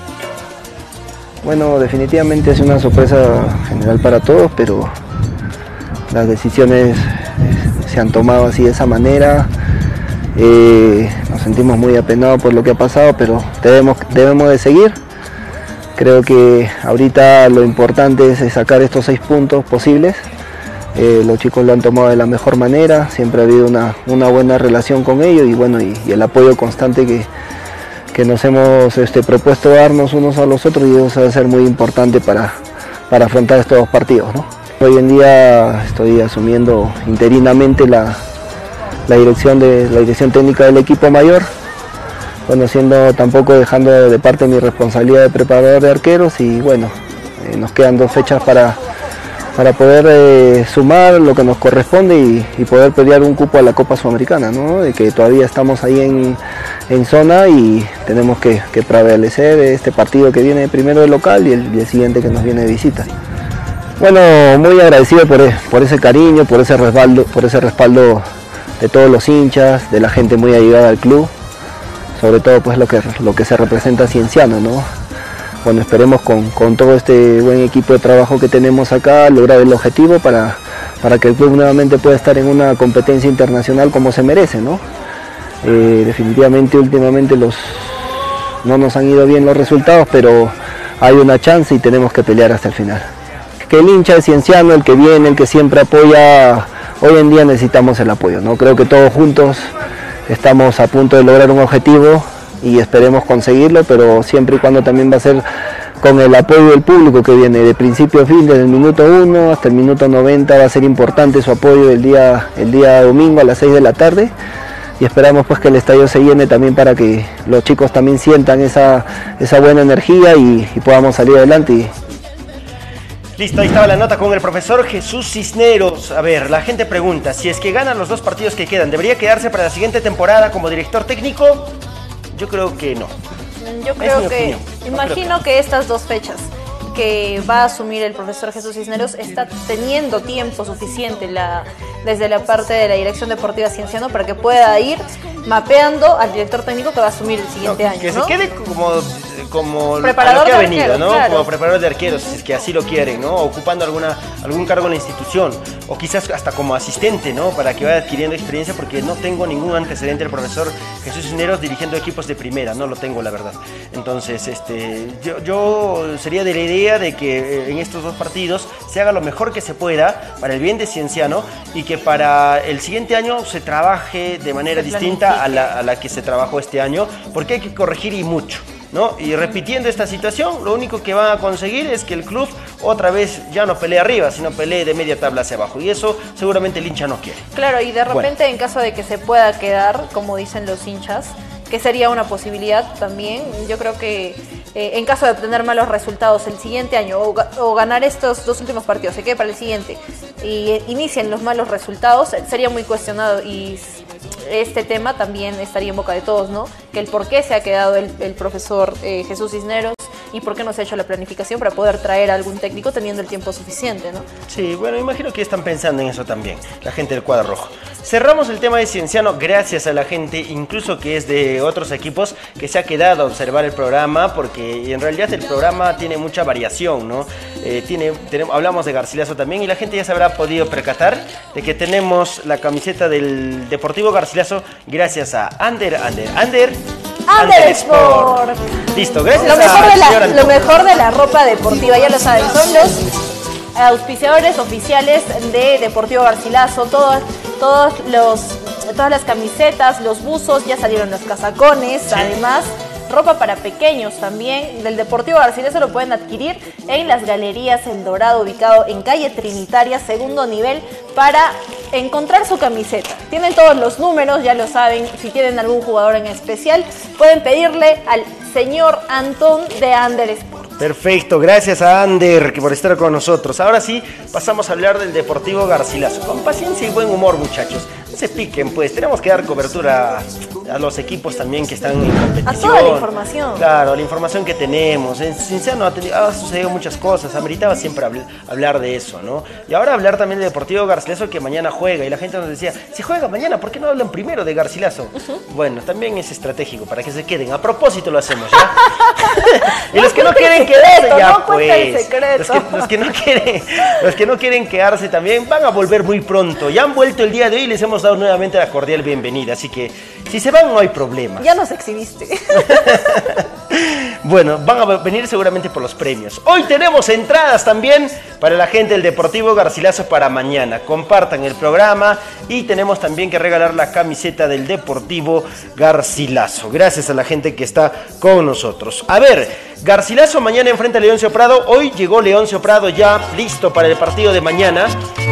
Bueno, definitivamente es una sorpresa general para todos, pero las decisiones eh, se han tomado así de esa manera. Eh, nos sentimos muy apenados por lo que ha pasado, pero debemos, debemos de seguir. Creo que ahorita lo importante es sacar estos seis puntos posibles. Eh, los chicos lo han tomado de la mejor manera, siempre ha habido una, buena relación con ellos y bueno, y, el apoyo constante que, que nos hemos este, propuesto darnos unos a los otros y eso va a ser muy importante para, para afrontar estos dos partidos. Hoy en día estoy asumiendo interinamente la, la, dirección de, la dirección técnica del equipo mayor conociendo tampoco dejando de parte mi responsabilidad de preparador de arqueros y bueno, eh, nos quedan dos fechas para, para poder eh, sumar lo que nos corresponde y, poder pelear un cupo a la Copa Sudamericana, ¿no? de que todavía estamos ahí en, zona y tenemos que, prevalecer este partido que viene primero de local y el, siguiente que nos viene de visita. Bueno, muy agradecido por, por ese cariño, por ese respaldo, por ese respaldo de todos los hinchas, de la gente muy allegada al club sobre todo pues lo que, lo que se representa Cienciano, ¿no? Bueno, esperemos con, todo este buen equipo de trabajo que tenemos acá lograr el objetivo para, para que el club nuevamente pueda estar en una competencia internacional como se merece, ¿no? Eh, definitivamente últimamente los, no nos han ido bien los resultados, pero hay una chance y tenemos que pelear hasta el final. Que el hincha de Cienciano, el que viene, el que siempre apoya, hoy en día necesitamos el apoyo, ¿no? Creo que todos juntos Estamos a punto de lograr un objetivo y esperemos conseguirlo, pero siempre y cuando también va a ser con el apoyo del público que viene de principio a fin, desde el minuto 1 hasta el minuto 90, va a ser importante su apoyo el día, el día domingo a las 6 de la tarde y esperamos pues que el estadio se llene también para que los chicos también sientan esa, esa buena energía y, podamos salir adelante Listo, ahí estaba la nota con el profesor Jesús Cisneros. A ver, la gente pregunta, si es que ganan los dos partidos que quedan, ¿debería quedarse para la siguiente temporada como director técnico? Yo creo que no. Yo creo que, imagino que estas dos fechas que va a asumir el profesor Jesús Cisneros está teniendo tiempo suficiente la, desde la parte de la Dirección Deportiva Cienciano para que pueda ir mapeando al director técnico que va a asumir el siguiente año. Que se quede como como preparador que ha venido, ¿no? Como preparador de arqueros, si es que así lo quieren, ¿no? Ocupando alguna, algún cargo en la institución, o quizás hasta como asistente, ¿no? Para que vaya adquiriendo experiencia, porque no tengo ningún antecedente del profesor Jesús Cisneros dirigiendo equipos de primera, no lo tengo, la verdad. Entonces, este, yo, yo sería de la idea de que eh, en estos dos partidos se haga lo mejor que se pueda para el bien de Cienciano y que para el siguiente año se trabaje de manera distinta a la, a la que se trabajó este año, porque hay que corregir y mucho. Y repitiendo esta situación, lo único que van a conseguir es que el club otra vez ya no pelee arriba, sino pelee de media tabla hacia abajo. Y eso seguramente el hincha no quiere. Claro, y de repente en caso de que se pueda quedar, como dicen los hinchas, que sería una posibilidad también, yo creo que eh, en caso de obtener malos resultados el siguiente año o, ganar estos dos últimos partidos, se quede para el siguiente y eh, inician los malos resultados, sería muy cuestionado y este tema también estaría en boca de todos, ¿no? Que el por qué se ha quedado el, profesor eh, Jesús Cisneros y por qué no se ha hecho la planificación para poder traer a algún técnico teniendo el tiempo suficiente, ¿no? Sí, bueno, imagino que están pensando en eso también, la gente del cuadro rojo. Cerramos el tema de Cienciano gracias a la gente, incluso que es de otros equipos, que se ha quedado a observar el programa, porque en realidad el programa tiene mucha variación, ¿no? Eh, hablamos de Garcilaso también y la gente ya se habrá podido percatar de que tenemos la camiseta del Deportivo Garcilaso gracias a Ander, Ander, Ander. Ander Sport. Listo, gracias lo mejor, de la, lo mejor de la ropa deportiva, ya lo saben, son los auspiciadores oficiales de Deportivo Garcilaso, todos, todos los, todas las camisetas, los buzos, ya salieron los casacones, además ropa para pequeños también del Deportivo Garcilaso lo pueden adquirir en las galerías El Dorado ubicado en calle Trinitaria segundo nivel para encontrar su camiseta. Tienen todos los números, ya lo saben, si tienen algún jugador en especial pueden pedirle al señor Antón de Ander Sport. Perfecto, gracias a Ander por estar con nosotros. Ahora sí, pasamos a hablar del Deportivo Garcilaso. Con paciencia y buen humor, muchachos. Se piquen, pues tenemos que dar cobertura a los equipos también que están en competición. A toda la información. Claro, la información que tenemos. En Cinciano ha, ha sucedido muchas cosas, ameritaba siempre hablar de eso, ¿no? Y ahora hablar también de Deportivo Garcilaso que mañana juega. Y la gente nos decía, si juega mañana, ¿por qué no hablan primero de Garcilaso? Bueno, también es estratégico para que se queden. A propósito lo hacemos, ¿ya? y los que no quieren quedarse, ya pues. Los que, no quieren, los que no quieren quedarse también van a volver muy pronto. Ya han vuelto el día de hoy y les hemos dado nuevamente la cordial bienvenida. Así que si se van no hay problema. Ya nos exhibiste. Bueno, van a venir seguramente por los premios. Hoy tenemos entradas también para la gente del Deportivo Garcilaso para mañana. Compartan el programa y tenemos también que regalar la camiseta del Deportivo Garcilaso. Gracias a la gente que está con nosotros. A ver, Garcilaso mañana enfrenta a Leoncio Prado. Hoy llegó Leoncio Prado ya listo para el partido de mañana.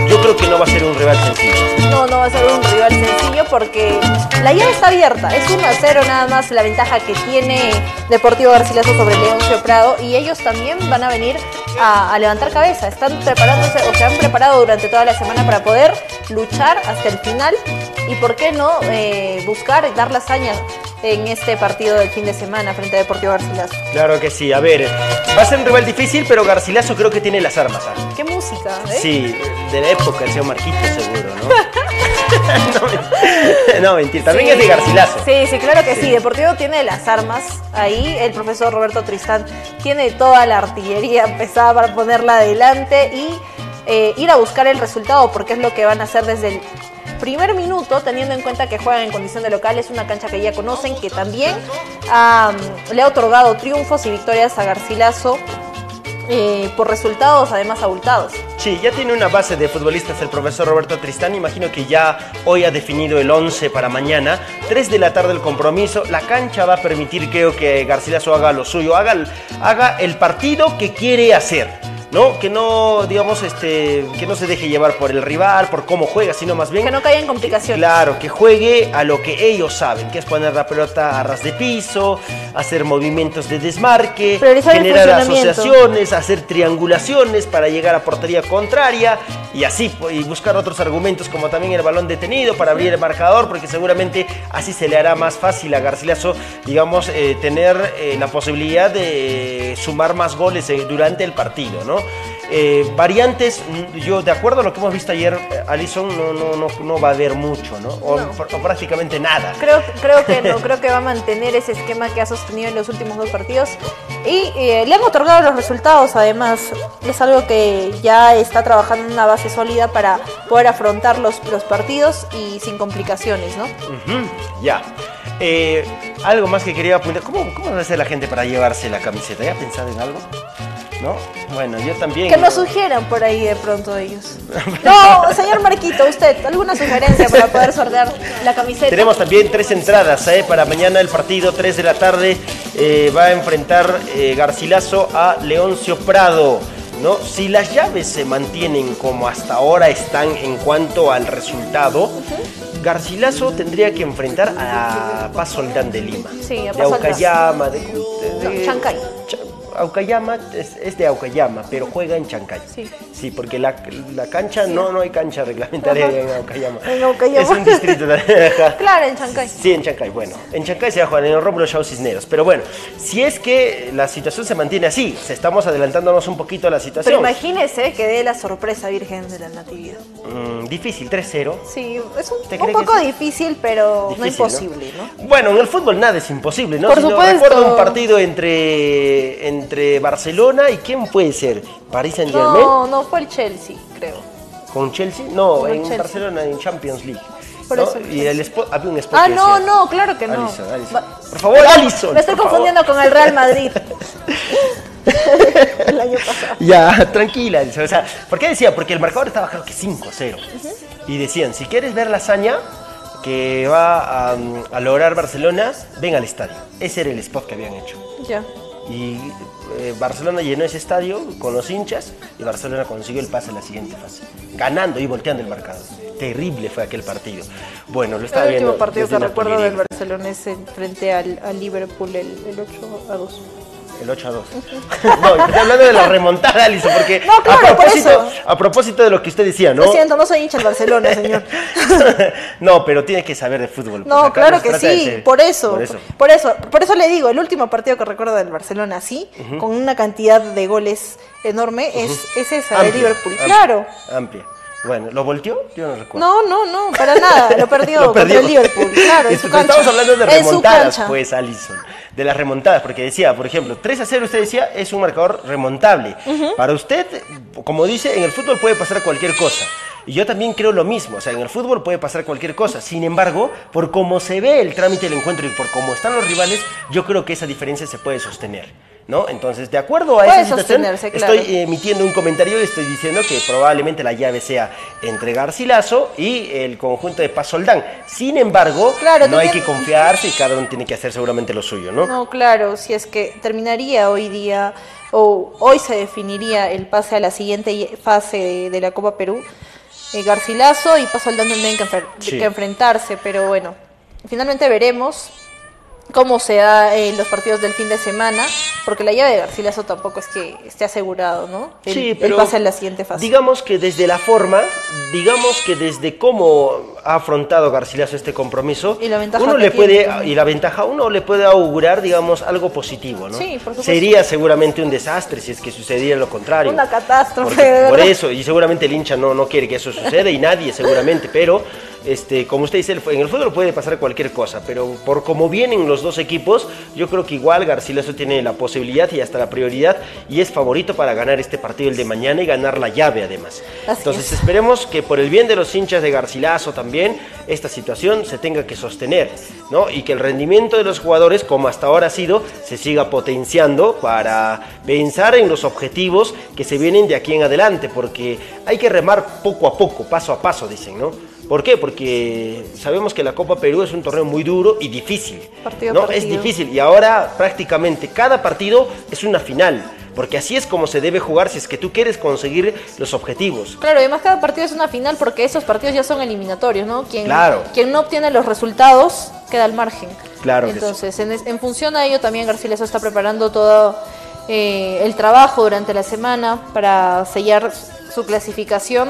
Yo creo que no va a ser un rival sencillo. No, no va a ser un rival sencillo porque la llave está abierta. Es 1 a 0 nada más la ventaja que tiene Deportivo Garcilaso sobre Leoncio Prado y ellos también van a venir a, a levantar cabeza. Están preparándose o se han preparado durante toda la semana para poder luchar hasta el final y por qué no eh, buscar dar la hazaña en este partido del fin de semana frente a Deportivo Garcilaso. Claro que sí, a ver, va a ser un rival difícil, pero Garcilaso creo que tiene las armas. ¿ah? ¿Qué música? eh? Sí, de la época, el señor Marquito seguro, ¿no? no, men- no, mentira, también es de Garcilaso. Sí, sí, claro que sí. Sí. Deportivo tiene las armas ahí. El profesor Roberto Tristán tiene toda la artillería pesada para ponerla adelante y eh, ir a buscar el resultado, porque es lo que van a hacer desde el primer minuto, teniendo en cuenta que juegan en condición de local. Es una cancha que ya conocen, que también am, le ha otorgado triunfos y victorias a Garcilaso eh, por resultados además abultados. Sí, ya tiene una base de futbolistas el profesor Roberto Tristán. Imagino que ya hoy ha definido el 11 para mañana. 3 de la tarde el compromiso. La cancha va a permitir, creo que Garcilaso haga lo suyo. Haga, haga el partido que quiere hacer. ¿No? Que no, digamos, este, que no se deje llevar por el rival, por cómo juega, sino más bien Que no caiga en complicaciones. Claro, que juegue a lo que ellos saben, que es poner la pelota a ras de piso, hacer movimientos de desmarque, Priorizar generar asociaciones, hacer triangulaciones para llegar a portería contraria y así y buscar otros argumentos como también el balón detenido para abrir el marcador, porque seguramente así se le hará más fácil a Garcilaso, digamos, eh, tener eh, la posibilidad de sumar más goles eh, durante el partido, ¿no? Eh, variantes, yo de acuerdo a lo que hemos visto ayer, eh, Alison no, no, no, no va a haber mucho, ¿no? O, No. pr- o prácticamente nada. Creo, creo que no, creo que va a mantener ese esquema que ha sostenido en los últimos dos partidos. Y eh, le han otorgado los resultados, además. Es algo que ya está trabajando en una base sólida para poder afrontar los, los partidos y sin complicaciones, ¿no? Ya. Eh, algo más que quería apuntar. ¿Cómo, ¿Cómo va a hacer la gente para llevarse la camiseta? ¿Ya pensado en algo? ¿No? Bueno, yo también. Que nos sugieran por ahí de pronto ellos. No, señor Marquito, usted, ¿alguna sugerencia para poder sortear la camiseta? Tenemos también tres entradas ¿eh? para mañana el partido, 3 de la tarde. eh, va a enfrentar eh, Garcilaso a Leoncio Prado. ¿no? Si las llaves se mantienen como hasta ahora están en cuanto al resultado, Garcilaso tendría que enfrentar a Paz Soldán de Lima. Sí, a de. Aucayama, de, de- de- Chancay. Cha- Aucayama es, es de Aucayama, pero juega en Chancay. Sí. Sí, porque la, la cancha, no, no hay cancha reglamentaria Ajá. en Aucayama. En Aucayama. Es un distrito. Claro, en Chancay. Sí, en Chancay, bueno. En Chancay se va a jugar en el Rómulo Chao Cisneros. Pero bueno, si es que la situación se mantiene así, se estamos adelantándonos un poquito a la Pero situación. imagínese que dé la sorpresa Virgen de la Natividad. Mm, difícil, 3-0. Sí, es un, ¿Usted un poco difícil, pero no imposible, ¿no? Bueno, en el fútbol nada es imposible, ¿no? Por Si no, supuesto. recuerdo un partido entre, entre Barcelona y ¿quién puede ser? ¿Paris Saint Germain? No, no fue el Chelsea, creo. ¿Con Chelsea? No, Con en Chelsea. Barcelona, en Champions League. Por ¿no? eso el Y el spot, había un spot Ah, que no, no, claro que no. Alisson. Va- Por favor, No, Alisson. Me estoy favor. confundiendo con el Real Madrid. el año pasado. Ya, tranquila. Alisson, O sea, ¿por qué decía? Porque el marcador estaba creo que 5-0. Y decían, si quieres ver la hazaña que va a, a lograr Barcelona, ven al estadio. Ese era el spot que habían hecho. Ya. Y eh, Barcelona llenó ese estadio con los hinchas y Barcelona consiguió el pase a la siguiente fase. Ganando y volteando el marcador. Terrible fue aquel partido. Bueno, lo estaba El viendo. último partido que recuerdo del. Barcelona es en- frente al, al Liverpool el, el 8 a 2. El 8 a 2. no, estoy hablando de la remontada, Alice, porque No, claro, a, por propósito, eso. a propósito de lo que usted decía, ¿no? Lo siento, no soy hincha del Barcelona, señor. no, pero tiene que saber de fútbol. No, pues acá claro que de sí, por eso, Por eso. por eso, por eso le digo, el último partido que recuerdo del Barcelona así, con una cantidad de goles enorme, es, es esa de Amplia, Liverpool. amplia, Claro. Amplia. Bueno, ¿lo volteó? Yo no recuerdo. No, no, no, para nada, lo perdió Lo contra perdió. el Liverpool, claro, en su Esto- cancha. Estamos hablando de remontadas, pues, Alison. de las remontadas, porque decía, por ejemplo, 3 a 0 usted decía es un marcador remontable. Para usted, como dice, en el fútbol puede pasar cualquier cosa. Y yo también creo lo mismo, o sea, en el fútbol puede pasar cualquier cosa. Sin embargo, por cómo se ve el trámite del encuentro y por cómo están los rivales, yo creo que esa diferencia se puede sostener. ¿No? Entonces, de acuerdo a esa situación, claro. estoy emitiendo un comentario y estoy diciendo que probablemente la llave sea entre Garcilaso y el conjunto de Pasoldán. Sin embargo, Claro, no hay que confiarse y cada uno tiene que hacer seguramente lo suyo, ¿no? No, claro, si es que terminaría hoy día o hoy se definiría el pase a la siguiente fase de, de la Copa Perú, eh, Garcilaso y Paso Aldán tendrían que, enfer- Sí. que enfrentarse, pero bueno, finalmente veremos cómo se da en los partidos del fin de semana, porque la llave de Garcilaso tampoco es que esté asegurado, ¿no? El, Sí, pero pase a la siguiente fase. Digamos que desde la forma, digamos que desde cómo ha afrontado Garcilaso este compromiso, Y la ventaja uno le puede y la ventaja uno le puede augurar, digamos, algo positivo, ¿no? Sí, por supuesto. Sería seguramente un desastre si es que sucediera lo contrario. Una catástrofe, Porque- por eso, y seguramente el hincha no, no quiere que eso suceda y nadie seguramente, pero este, como usted dice, en el fútbol puede pasar cualquier cosa, pero por cómo vienen los dos equipos, yo creo que igual Garcilaso tiene la posibilidad y hasta la prioridad y es favorito para ganar este partido el de mañana y ganar la llave además. Así Entonces es. esperemos que por el bien de los hinchas de Garcilaso también esta situación se tenga que sostener, ¿no? Y que el rendimiento de los jugadores, como hasta ahora ha sido, se siga potenciando para pensar en los objetivos que se vienen de aquí en adelante, porque hay que remar poco a poco, paso a paso, dicen, ¿no? ¿Por qué? Porque sabemos que la Copa Perú es un torneo muy duro y difícil. Partido ¿no? Es partido. difícil y ahora prácticamente cada partido es una final, porque así es como se debe jugar si es que tú quieres conseguir los objetivos. Claro, además cada partido es una final porque esos partidos ya son eliminatorios, ¿no? Quien, Claro. quien no obtiene los resultados queda al margen. Claro que sí. Entonces, en, en función a ello también Garcilaso está preparando todo eh, el trabajo durante la semana para sellar su clasificación,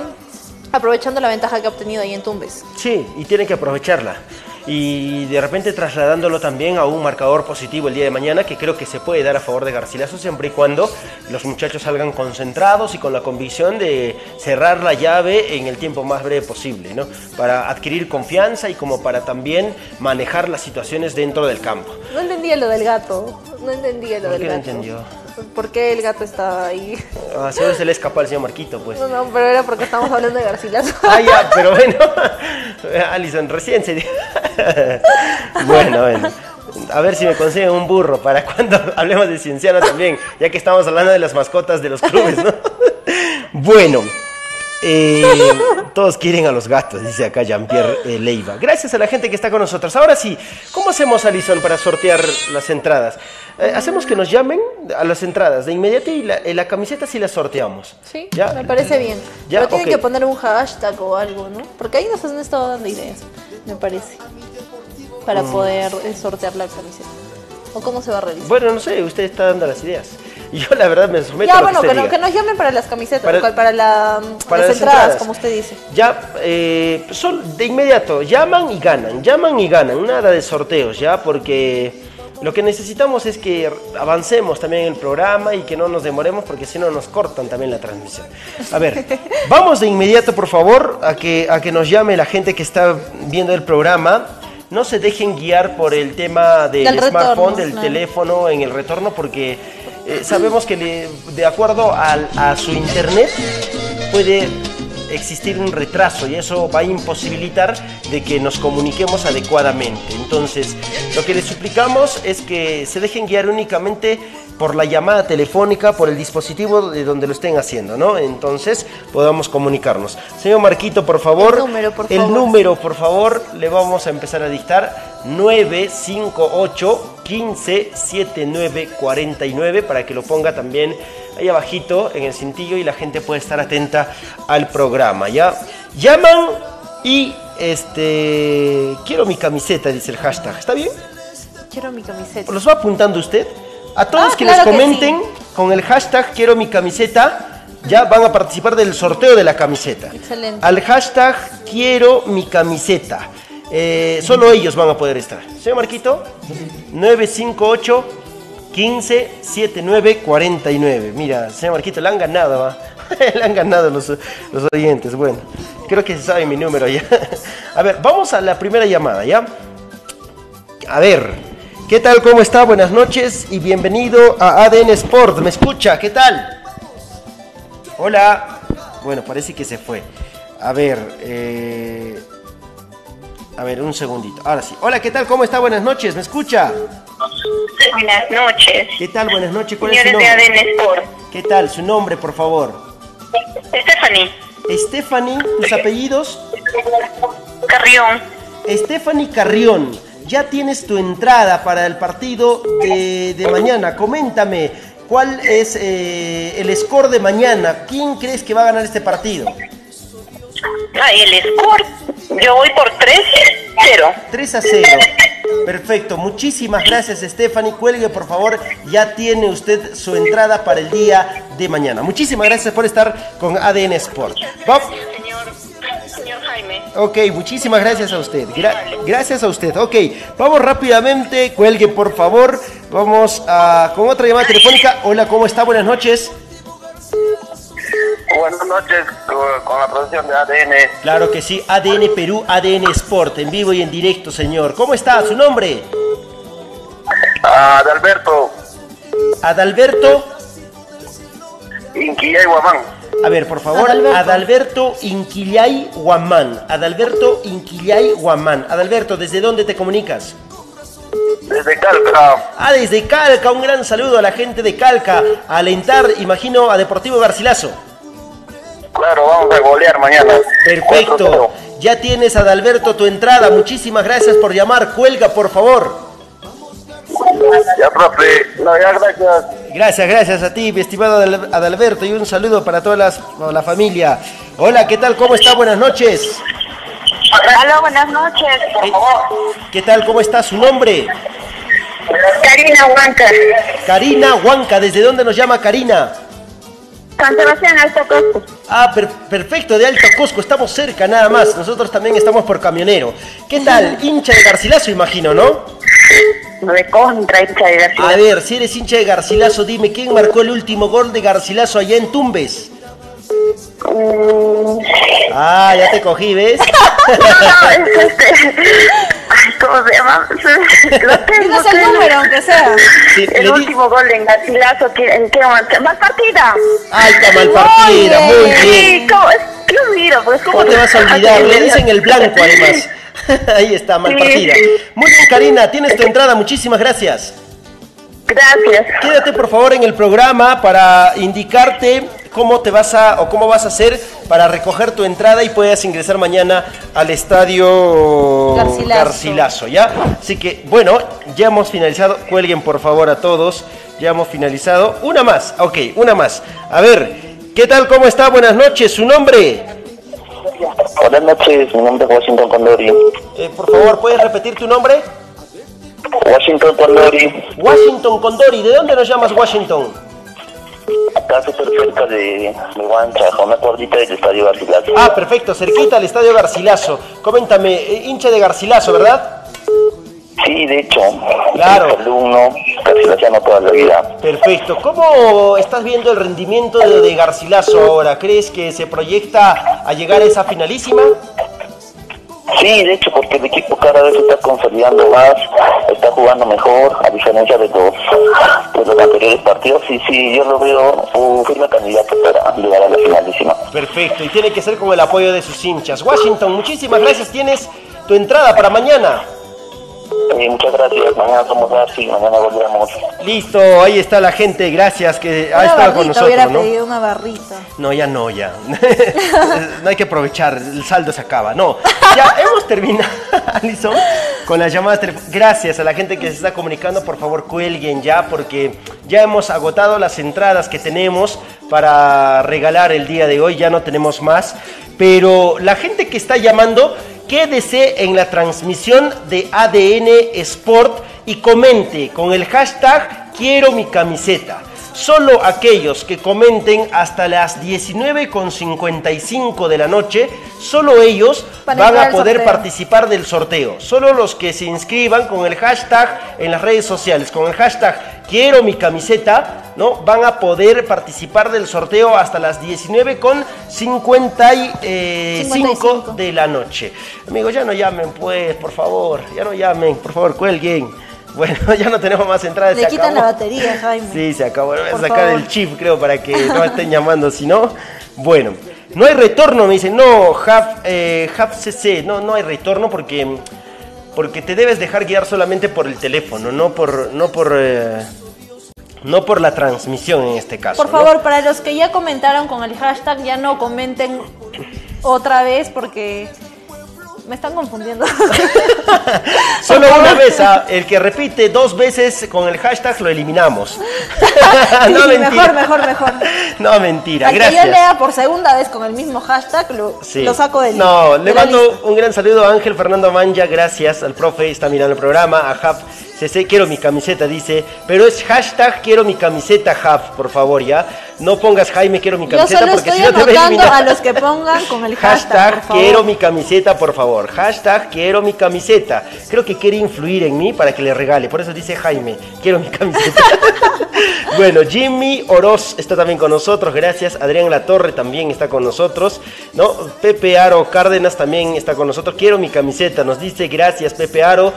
aprovechando la ventaja que ha obtenido ahí en Tumbes. Sí, y tiene que aprovecharla. Y de repente trasladándolo también a un marcador positivo el día de mañana, que creo que se puede dar a favor de Garcilaso siempre y cuando los muchachos salgan concentrados y con la convicción de cerrar la llave en el tiempo más breve posible, ¿no? Para adquirir confianza y como para también manejar las situaciones dentro del campo. No entendía lo del gato, no entendía lo ¿Por del qué no gato. entendió? ¿Por qué el gato estaba ahí? Ah, seguro se le escapó al señor Marquito, pues. No, no, pero era porque estamos hablando de Garcilaso. Ah, ya, pero bueno. Alison, recién se bueno, bueno. A ver si me consiguen un burro para cuando hablemos de Cienciano también, ya que estamos hablando de las mascotas de los clubes, ¿no? bueno. Eh, todos quieren a los gatos, dice acá Jean-Pierre eh, Leiva. Gracias a la gente que está con nosotros. Ahora sí, ¿cómo hacemos, Alison, para sortear las entradas? Eh, hacemos que nos llamen a las entradas de inmediato y la, eh, la camiseta sí la sorteamos. Sí, ¿Ya? me parece bien. Ya, Pero tienen que poner un hashtag o algo, ¿no? Porque ahí nos han estado dando ideas, me parece. Para Mm. poder sortear la camiseta. ¿O cómo se va a realizar? Bueno, no sé, usted está dando las ideas. Y yo la verdad me someto ya, a lo bueno, que que, no- diga. que nos llamen para las camisetas, Para- para, para la, Para las, entradas, como usted dice. Ya, eh, son de inmediato, llaman y ganan, llaman y ganan, nada de sorteos, ya, porque lo que necesitamos es que avancemos también en el programa y que no nos demoremos, porque si no nos cortan también la transmisión. A ver, vamos de inmediato, por favor, a que, a que nos llame la gente que está viendo el programa. No se dejen guiar por el tema del, Del retorno, smartphone, del claro. teléfono en el retorno, porque eh, sabemos que le- de acuerdo al- a su internet puede existir un retraso y eso va a imposibilitar de que nos comuniquemos adecuadamente. Entonces, lo que les suplicamos es que se dejen guiar únicamente por la llamada telefónica, por el dispositivo de donde lo estén haciendo, ¿no? Entonces, podamos comunicarnos. Señor Marquito, por favor. El número, por el favor. número, por favor, le vamos a empezar a dictar 958 15 79 49 para que lo ponga también ahí abajito en el cintillo y la gente puede estar atenta al programa, ¿ya? Llaman y este quiero mi camiseta, dice el hashtag. ¿Está bien? Quiero mi camiseta. ¿Los va apuntando usted? A todos Ah, claro que comenten con el hashtag quiero mi camiseta, ya van a participar del sorteo de la camiseta. Excelente. Al hashtag quiero mi camiseta. Eh, solo ellos van a poder estar. Señor Marquito, 958 15 79 49. Mira, señor Marquito, le han ganado, ¿va? le han ganado los, los oyentes. Bueno, creo que se sabe mi número ya. a ver, vamos a la primera llamada, ¿ya? A ver, ¿Qué tal? ¿Cómo está? Buenas noches y bienvenido a ADN Sport. ¿Me escucha? ¿Qué tal? Hola. Bueno, parece que se fue. A ver, eh... a ver, un segundito. Ahora sí. Hola, ¿qué tal? ¿Cómo está? Buenas noches. ¿Me escucha? Buenas noches. ¿Qué tal? Buenas noches. ¿Cuál Señores es su de nombre? ADN Sport. ¿Qué tal? Su nombre, por favor. Stephanie Stephanie, tus apellidos. Carrión. Stephanie Carrión, ya tienes tu entrada para el partido de, de mañana. Coméntame, ¿cuál es eh, el score de mañana? ¿Quién crees que va a ganar este partido? El score. Yo voy por 3-0. 3 a 0. Perfecto, muchísimas gracias Stephanie. Cuelgue por favor, ya tiene usted su entrada para el día de mañana. Muchísimas gracias por estar con ADN Sport. Jaime. Ok, muchísimas gracias a usted. Gra- gracias a usted. Ok, vamos rápidamente. Cuelgue, por favor. Vamos a, con otra llamada telefónica. Hola, ¿cómo está? Buenas noches. Buenas noches con, la producción de ADN. Claro que sí, ADN Perú, ADN Sport, en vivo y en directo, señor. ¿Cómo está? ¿Su nombre? Adalberto. Inquilla y Guamán. A ver, por favor, Adalberto. Adalberto Inquillay Guamán. Adalberto Inquillay Guamán. Adalberto, ¿desde dónde te comunicas? Desde Calca. Ah, desde Calca, un gran saludo a la gente de Calca. A alentar, imagino, a Deportivo Garcilaso. Claro, vamos a golear mañana. 4-0. Perfecto. Ya tienes, Adalberto, tu entrada. Muchísimas gracias por llamar. Cuelga, por favor. Ya, profe. No, ya, gracias. Gracias, gracias a ti, mi estimado Adal- Adalberto, y un saludo para toda las- la familia. Hola, ¿qué tal? ¿Cómo está? Buenas noches. Aló, buenas noches. Por Eh, favor. ¿Qué tal? ¿Cómo está su nombre? Karina Huanca. Karina Huanca. ¿Desde dónde nos llama Karina? San Sebastián Alto Costo. Ah, per- perfecto, de Alto Cusco. Estamos cerca nada más. Nosotros también estamos por camionero. ¿Qué tal? Hincha de Garcilaso, imagino, ¿no? De contra hincha de García. A ver, si eres hincha de Garcilaso, dime, ¿quién marcó el último gol de Garcilaso allá en Tumbes? Mm, Ah, ya te cogí, ¿ves? No, no, es este. Ay, ¿Cómo se llama? Lo tengo, el tengo. número, aunque sea. Sí, El di- último gol en Garcilaso, ¿qué- ¿en qué momento? ¡Más partida! Ay, está mal partida, Muy muy bien. Sí, ¿cómo? Es que mira, pues ¿cómo ¿Cómo te vas a olvidar? Le dicen el blanco, además. Ahí está, mal partida. Muy bien, Karina, tienes tu entrada. Muchísimas gracias. Gracias. Quédate por favor en el programa para indicarte cómo te vas a o cómo vas a hacer para recoger tu entrada y puedas ingresar mañana al estadio Garcilaso. Garcilaso, ¿ya? Así que bueno, ya hemos finalizado. Cuelguen por favor a todos. Ya hemos finalizado. Una más, ok, una más. A ver, ¿qué tal? ¿Cómo está? Buenas noches. ¿Su nombre? Buenas noches, mi nombre es Washington Condori. Eh, por favor, ¿puedes repetir tu nombre? Washington Condori, Washington Condori. ¿De dónde nos llamas Washington? acá súper cerca de, de Huancha, a una cuadrita del Estadio Garcilaso. Ah, perfecto, cerquita al estadio Garcilaso. Coméntame, eh, hincha de Garcilaso, ¿verdad? Sí, de hecho, Claro. alumno garcilasiano toda la vida. Perfecto. ¿Cómo estás viendo el rendimiento de, de Garcilaso ahora? ¿Crees que se proyecta a llegar a esa finalísima? Sí, de hecho, porque el equipo cada vez está consolidando más, está jugando mejor, a diferencia de los, los anteriores partidos. Y sí, yo lo veo un firme candidato para llegar a la finalísima. Perfecto, y tiene que ser con el apoyo de sus hinchas. Washington, muchísimas gracias. Tienes tu entrada para mañana. Eh, muchas gracias, mañana somos mañana volvemos. Listo, ahí está la gente. Gracias que ha estado con barrita, hubiera nosotros, ¿no? pedido una barrita. No, ya no, ya. no hay que aprovechar, el saldo se acaba. No, ya hemos terminado, Alison, con las llamadas. Gracias a la gente que se está comunicando, por favor cuelguen ya, porque ya hemos agotado las entradas que tenemos para regalar el día de hoy, ya no tenemos más. Pero la gente que está llamando, quédese en la transmisión de ADN Sport y comente con el hashtag quiero mi camiseta. Solo aquellos que comenten hasta las 19.55 de la noche, solo ellos Van a van poder participar del sorteo. Solo los que se inscriban con el hashtag en las redes sociales, con el hashtag quiero mi camiseta, ¿no? Van a poder participar del sorteo hasta las 19.55 55. de la noche. Amigos, ya no llamen, pues, por favor, ya no llamen, por favor, cuelguen. Bueno, ya no tenemos más entradas. Le se quitan la batería, Jaime. Sí, se acabó. Voy a sacar favor. el chip, creo, para que no estén llamando. Si no, bueno. No hay retorno, me dicen. No, Hub, eh, Hub CC. No, no hay retorno porque, porque te debes dejar guiar solamente por el teléfono, no por, no por, eh, no por la transmisión en este caso. Por ¿no? favor, para los que ya comentaron con el hashtag, ya no comenten otra vez porque me están confundiendo. Solo una vez, ah, el que repite dos veces con el hashtag lo eliminamos. Sí, no, mentira. mejor, mejor, mejor. No, mentira, Al que gracias. yo lea por segunda vez con el mismo hashtag, lo, Sí. lo saco del No, de le mando un gran saludo a Ángel Fernando Manja, gracias al profe, está mirando el programa, a Hub CC, quiero mi camiseta, dice, pero es hashtag quiero mi camiseta Hub, por favor, ya. No pongas Jaime quiero mi Yo camiseta solo porque estoy si no te voy a a los que pongan con el hashtag, Hashtag por favor. quiero mi camiseta, por favor. Hashtag quiero mi camiseta. Creo que quiere influir en mí para que le regale. Por eso dice Jaime, quiero mi camiseta. bueno, Jimmy Oroz está también con nosotros. Gracias. Adrián Latorre también está con nosotros. ¿no? Pepe Aro Cárdenas también está con nosotros. Quiero mi camiseta. Nos dice gracias, Pepe Aro.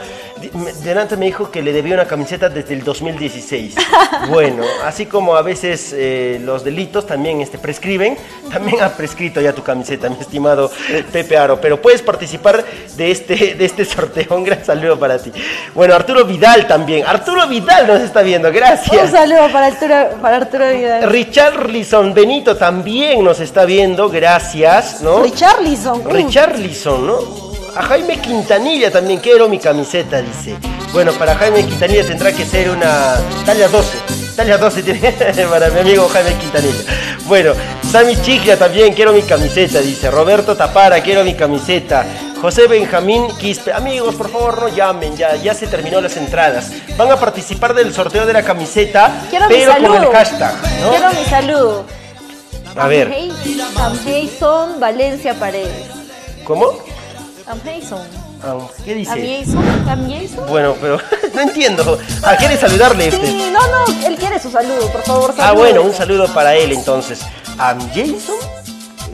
Delante me dijo que le debía una camiseta desde el 2016. bueno, así como a veces eh, los delitos también este, prescriben, también ha prescrito ya tu camiseta, mi estimado Pepe Aro. Pero puedes participar de este, de este sorteo. Un gran saludo para ti. Bueno, Arturo Vidal también. Arturo Vidal nos está viendo. Un Gracias. saludo para Arturo, para Arturo Vidal. Richarlison Benito también nos está viendo. Gracias, ¿no? Richarlison. Richarlison, ¿no? A Jaime Quintanilla también quiero mi camiseta, dice. Bueno, para Jaime Quintanilla tendrá que ser una talla 12. Talla 12 tiene para mi amigo Jaime Quintanilla. Bueno, Sammy Chiglia también quiero mi camiseta, dice. Roberto Tapara, quiero mi camiseta. José Benjamín Quispe. Amigos, por favor, no llamen, ya, ya se terminó las entradas. Van a participar del sorteo de la camiseta, Quiero mi pero con saludo. el hashtag, ¿no? Quiero mi saludo. A ver, Amhason Valencia Paredes. ¿cómo? Amhason. Ah, ¿Qué dice? Amhason. Amhason. Bueno, pero no entiendo. Ah, ¿quiere saludarle este? Sí, no, no, él quiere su saludo, por favor. Ah, salude. bueno, un saludo para él entonces. ¿Am Jason?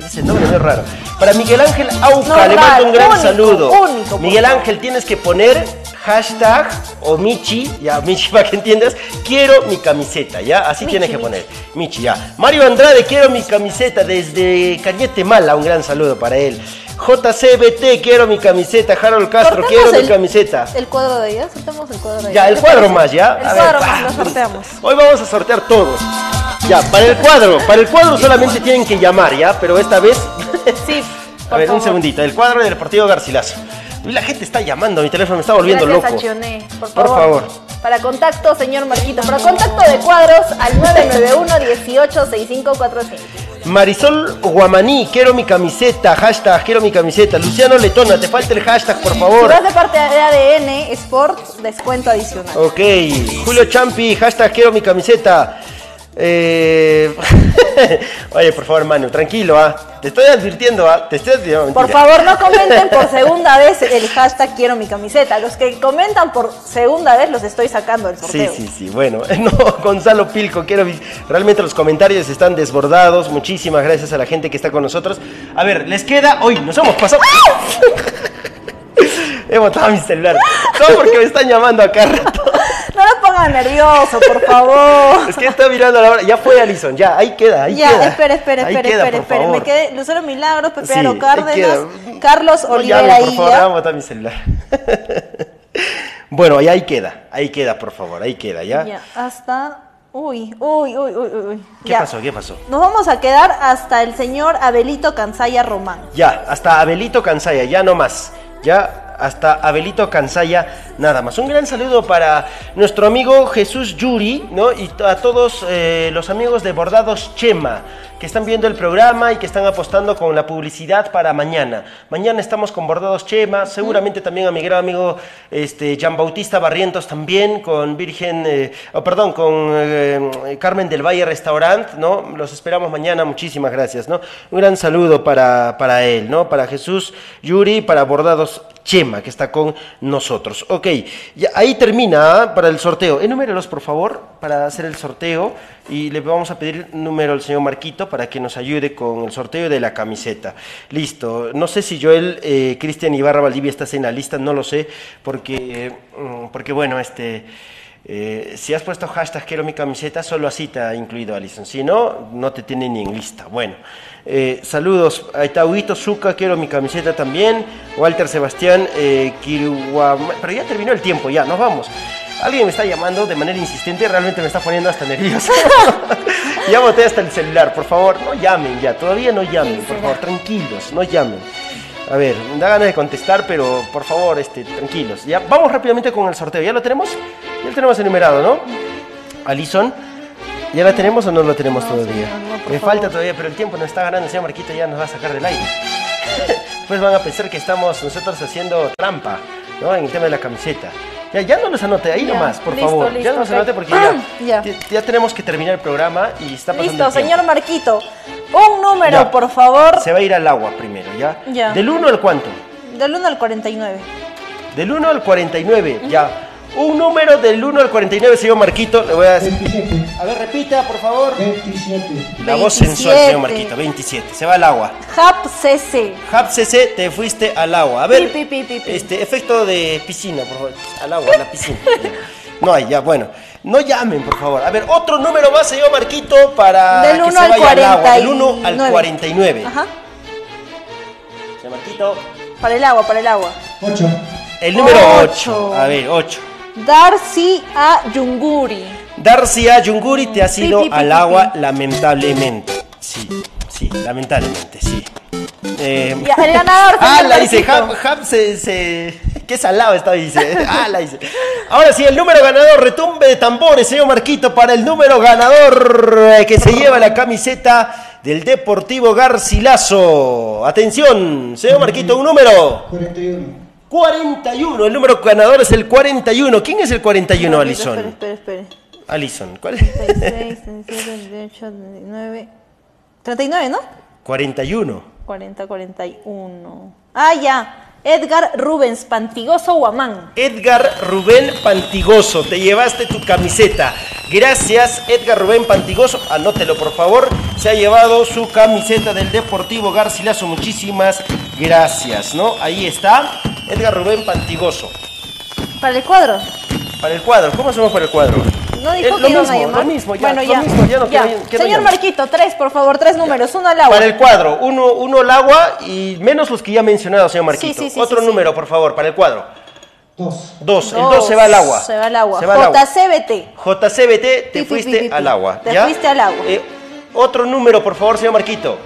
Ese nombre no es raro. Para Miguel Ángel Auca, No, le mando un gran único, saludo. único, Miguel. Ángel, tienes que poner hashtag o Michi, ya, Michi, para que entiendas, quiero mi camiseta, ¿ya? Así Michi, tienes que Michi. poner. Michi, ya. Mario Andrade, quiero mi camiseta desde Cañete Mala, un gran saludo para él. JCBT, quiero mi camiseta. Harold Castro, quiero mi camiseta. El cuadro de ella, soltamos el cuadro de ella. Ya, el ¿Qué cuadro parece? más, ¿ya? El A cuadro más, lo sorteamos. Hoy vamos a sortear todos. Ya, para el cuadro, para el cuadro solamente tienen que llamar, ¿ya? Pero esta vez... Sí, A ver, un segundito. El cuadro del partido Garcilaso. La gente está llamando, mi teléfono me está volviendo Gracias loco. Chioné, por favor. Para contacto, señor Marquito. Para contacto de cuadros al 991 18 6545. Marisol Guamaní, quiero mi camiseta, hashtag, quiero mi camiseta. Luciano Letona, te falta el hashtag, por Si favor. vas de parte de ADN Sport, descuento adicional. Ok, Julio Champi, hashtag, quiero mi camiseta. Eh... Oye, por favor, Manu, tranquilo, ¿ah? Te estoy advirtiendo, ¿ah? Te estoy advirtiendo. Por favor, no comenten por segunda vez el hashtag quiero mi camiseta. Los que comentan por segunda vez los estoy sacando del Sí, sorteo. sí, sí, bueno, no, Gonzalo Pilco, quiero, realmente los comentarios están desbordados, muchísimas gracias a la gente que está con nosotros. A ver, les queda, hoy nos hemos pasado... He botado mi celular, todo porque me están llamando acá rato. No lo pongan nervioso, por favor. Es que está mirando a la hora, ya fue Alison, ya, ahí queda, ahí ya, queda. espera, espera, Ahí espera, queda, espera, por espera. Me quedé Lucero Milagros, Pepe Sí, Cárdenas. Carlos No Olivera por favor, voy a botar mi celular. bueno, y ahí queda, ahí queda, por favor, ahí queda, ¿ya? Ya, hasta. Uy, uy, uy, uy, uy, uy. ¿Qué Ya. pasó? ¿Qué pasó? Nos vamos a quedar hasta el señor Abelito Cansaya Román. Ya, hasta Abelito Cansaya, ya no más. Ya hasta Abelito Cansaya, nada más. Un gran saludo para nuestro amigo Jesús Yuri, ¿no? Y a todos eh, los amigos de Bordados Chema, que están viendo el programa y que están apostando con la publicidad para mañana. Mañana estamos con Bordados Chema, seguramente también a mi gran amigo este, Jean Bautista Barrientos también, con Virgen, eh, oh, perdón, con eh, Carmen del Valle Restaurant, ¿no? Los esperamos mañana, muchísimas gracias, ¿no? Un gran saludo para, para él, ¿no? Para Jesús Yuri, para Bordados Chema, que está con nosotros. Ok, ya, ahí termina ¿ah? para el sorteo. Enumérelos, por favor, para hacer el sorteo. Y le vamos a pedir número al señor Marquito para que nos ayude con el sorteo de la camiseta. Listo. No sé si Joel, eh, Cristian Ibarra Valdivia estás en la lista, no lo sé, porque, mm, porque bueno, este... Eh, si has puesto hashtag quiero mi camiseta, solo así te ha incluido Alison. Si no, no te tiene ni en lista. Bueno, eh, saludos. Ahí está Huguito Zuca, quiero mi camiseta también. Walter Sebastián, eh, Kiruama- Pero ya terminó el tiempo, ya, nos vamos. Alguien me está llamando de manera insistente, realmente me está poniendo hasta nervioso. ya boté hasta el celular, por favor, no llamen ya, todavía no llamen, por favor, tranquilos, no llamen. A ver, da ganas de contestar, pero por favor, este, tranquilos. Ya, vamos rápidamente con el sorteo. ¿Ya lo tenemos? Ya lo tenemos enumerado, ¿no? Alison, ¿ya la tenemos o no lo tenemos todavía? señor, no, Me falta todavía, pero el tiempo nos está ganando, el señor Marquito ya nos va a sacar del aire. Después van a pensar que estamos nosotros haciendo trampa, ¿no? En el tema de la camiseta. Ya, ya no los anote, ahí Ya, nomás, por listo, favor. ya listo, no los ok. anote porque ya, Ya. te- ya tenemos que terminar el programa y está pasando Listo, el señor Marquito. Un número, Ya. por favor. Se va a ir al agua primero, ¿ya? Ya. ¿Del 1 al cuánto? Del 1 al 49. Del 1 al 49, ya. Un número del 1 al 49, señor Marquito. Le voy a decir. 27, A ver, repita, por favor. 27, La voz sensual, 27. señor Marquito. 27. Se va al agua. Hap CC. Hub CC, te fuiste al agua. A ver. Pi, pi, pi, pi, pi. Este, efecto de piscina, por favor. Al agua, a la piscina. No hay, ya, bueno. No llamen, por favor. A ver, otro número más, señor Marquito, para Del que 1 se al vaya al agua. 49. Del 1 al 49. Ajá. Señor Marquito. Para el agua, para el agua. 8, El número Ocho. 8. A ver, 8. Darcy A. Yunguri. Darcy A. Yunguri te has Pi, ido pi, pi, al agua, lamentablemente. Sí, sí, lamentablemente, sí. Eh, Ya, el ganador, Ah, la dice. Hub, Hub se, se... Qué salado está, dice. Ah, la dice. Ahora sí, el número ganador, retumbe de tambores, señor Marquito, para el número ganador eh, que se lleva la camiseta del Deportivo Garcilaso. Atención, señor Marquito, un número. 41, 41, el número ganador es el 41. ¿Quién es el 41, Alison? Espere, espere, espere. Alison, ¿cuál es? 36, 37, 38, 39. 39, ¿no? 41. 40, 41. Ah, ya. Edgar Rubens, Pantigoso Guamán. Edgar Rubén Pantigoso, te llevaste tu camiseta. Gracias, Edgar Rubén Pantigoso. Anótelo, por favor. Se ha llevado su camiseta del Deportivo Garcilaso. Muchísimas gracias, ¿no? Ahí está, Edgar Rubén Pantigoso. Para el cuadro. Para el cuadro, ¿cómo hacemos para el cuadro? No dijo Eh, que lo iban mismo, a llamar. Lo mismo, ya. Bueno, lo ya. mismo, ya no Ya. quiero- quiero Señor. Marquito, tres, por favor, tres números. Uno al agua. Para el cuadro, uno, uno al agua y menos los que ya he mencionado, señor Marquito. Sí, sí, sí, Otro sí, sí. número, por favor, para el cuadro. 2, Dos. El Dos. dos se va al agua. Se va al agua. Se va al agua. JCBT. JCBT, te fuiste al agua. Te ¿ya? fuiste al agua. Eh, otro número, por favor, señor Marquito.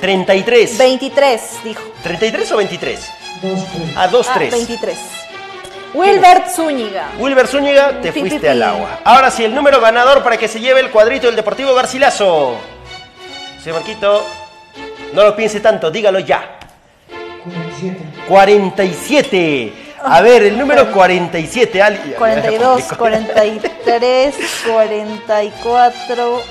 23, 33. 23, dijo. ¿33 o 23? 2, 3, A 2, Ah, 3. 23. Wilbert Zúñiga. Wilber Zúñiga, te Pi, pi, fuiste pi. al agua. Ahora sí, el número ganador para que se lleve el cuadrito del Deportivo Garcilaso. Señor Marquito, no lo piense tanto, dígalo ya. 47, 47. A ver, el número 47. Ali- ya, ya 42, se complicó. 43, 44,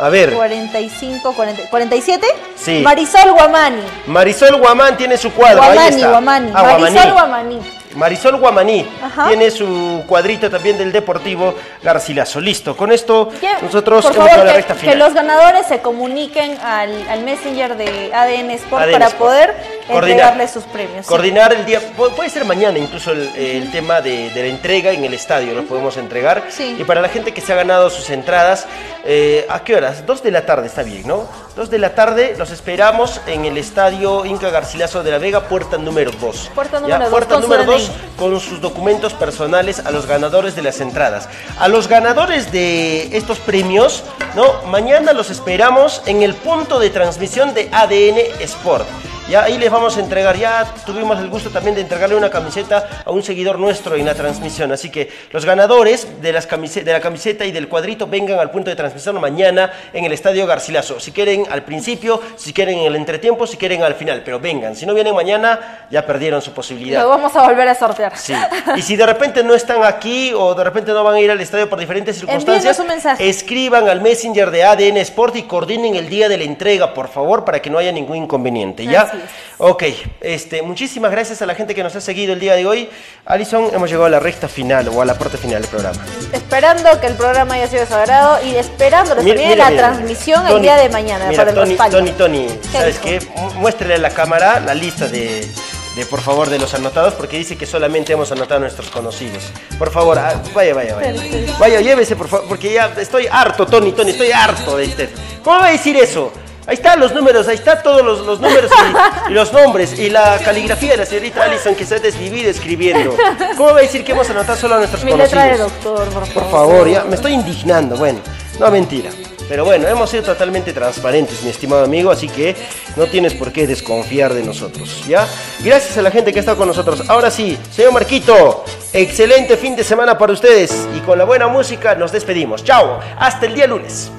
A ver, 45, 40, 47. Sí. Marisol Guamani. Marisol Guamán tiene su cuadro. ahí Guamani, está. Guamani. Ah, Marisol Guamaní. Guamani. Marisol Guamaní Ajá. tiene su cuadrito también del Deportivo Garcilaso. Listo, con esto Que, nosotros hemos favor, a la que, recta que final. los ganadores se comuniquen al, al Messenger de ADN Sport ADN para Sport. poder Coordinar. entregarles sus premios. sí. Coordinar el día, pu- puede ser mañana incluso el, el tema de, de la entrega en el estadio, lo podemos entregar. Sí. Y para la gente que se ha ganado sus entradas, eh, ¿a qué horas? Dos de la tarde, está bien, ¿no? Dos de la tarde los esperamos en el estadio Inca Garcilaso de la Vega, puerta número 2. Puerta número dos, Puerta con su número DNI. 2 con sus documentos personales a los ganadores de las entradas. A los ganadores de estos premios, ¿no? Mañana los esperamos en el punto de transmisión de ADN Sport. Ya ahí les vamos a entregar, ya tuvimos el gusto también de entregarle una camiseta a un seguidor nuestro en la transmisión. Así que los ganadores de, las camise- de la camiseta y del cuadrito vengan al punto de transmisión mañana en el Estadio Garcilaso. Si quieren al principio, si quieren en el entretiempo, si quieren al final. Pero vengan, si no vienen mañana, ya perdieron su posibilidad. Lo vamos a volver a sortear. Sí. Y si de repente no están aquí o de repente no van a ir al estadio por diferentes circunstancias, escriban al Messenger de ADN Sport y coordinen el día de la entrega, por favor, para que no haya ningún inconveniente. ¿ya? Ok, este, muchísimas gracias a la gente que nos ha seguido el día de hoy. Alison, hemos llegado a la recta final o a la parte final del programa. Esperando que el programa haya sido de su agrado y esperándolos Mira, también la mira. transmisión el Tony, día de mañana mira, para el Tony. Tony, Tony, ¿Qué ¿sabes qué? Mu- Muéstrele a la cámara la lista de, de, por favor, de los anotados, porque dice que solamente hemos anotado a nuestros conocidos. Por favor, ah, vaya, vaya, vaya. Vaya, llévese, por favor, porque ya estoy harto, Tony, Tony, estoy harto de este. ¿Cómo va a decir eso? Ahí están los números, ahí están todos los, los números y, y los nombres y la caligrafía de la señorita Allison que se ha desvivido escribiendo. ¿Cómo va a decir que hemos anotado solo a nuestros Mi conocidos? letra de doctor, por favor. Por favor, ya me estoy indignando. Bueno, no mentira. Pero bueno, hemos sido totalmente transparentes, mi estimado amigo, así que no tienes por qué desconfiar de nosotros, ¿ya? Gracias a la gente que ha estado con nosotros. Ahora sí, señor Marquito, excelente fin de semana para ustedes y con la buena música nos despedimos. Chao, hasta el día lunes.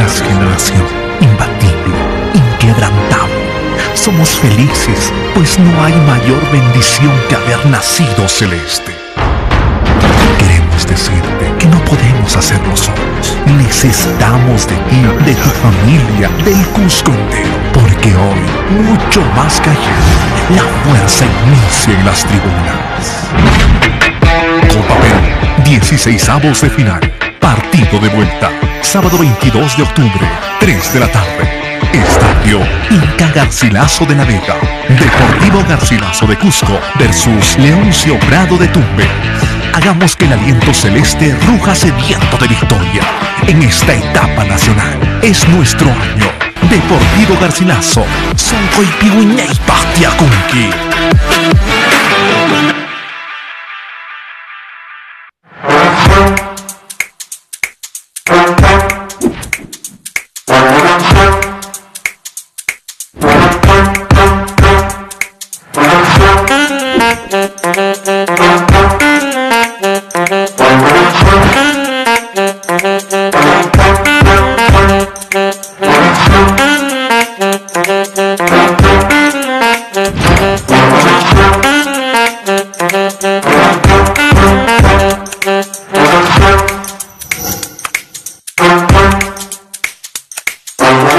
Tras generación, imbatible, inquebrantable. Somos felices, pues no hay mayor bendición que haber nacido celeste. Queremos decirte que no podemos hacerlo solos. Necesitamos de ti, de tu familia, del Cusco entero. Porque hoy, mucho más que ayer, la fuerza inicia en las tribunas. Copa Perú, 16 avos de final. Partido de vuelta. Sábado 22 de octubre, 3 de la tarde. Estadio Inca Garcilaso de la Vega. Deportivo Garcilaso de Cusco versus Leoncio Prado de Tumbes. Hagamos que el aliento celeste ruja sediento de victoria. En esta etapa nacional es nuestro año. Deportivo Garcilaso. Son Coipihuiña y Pastia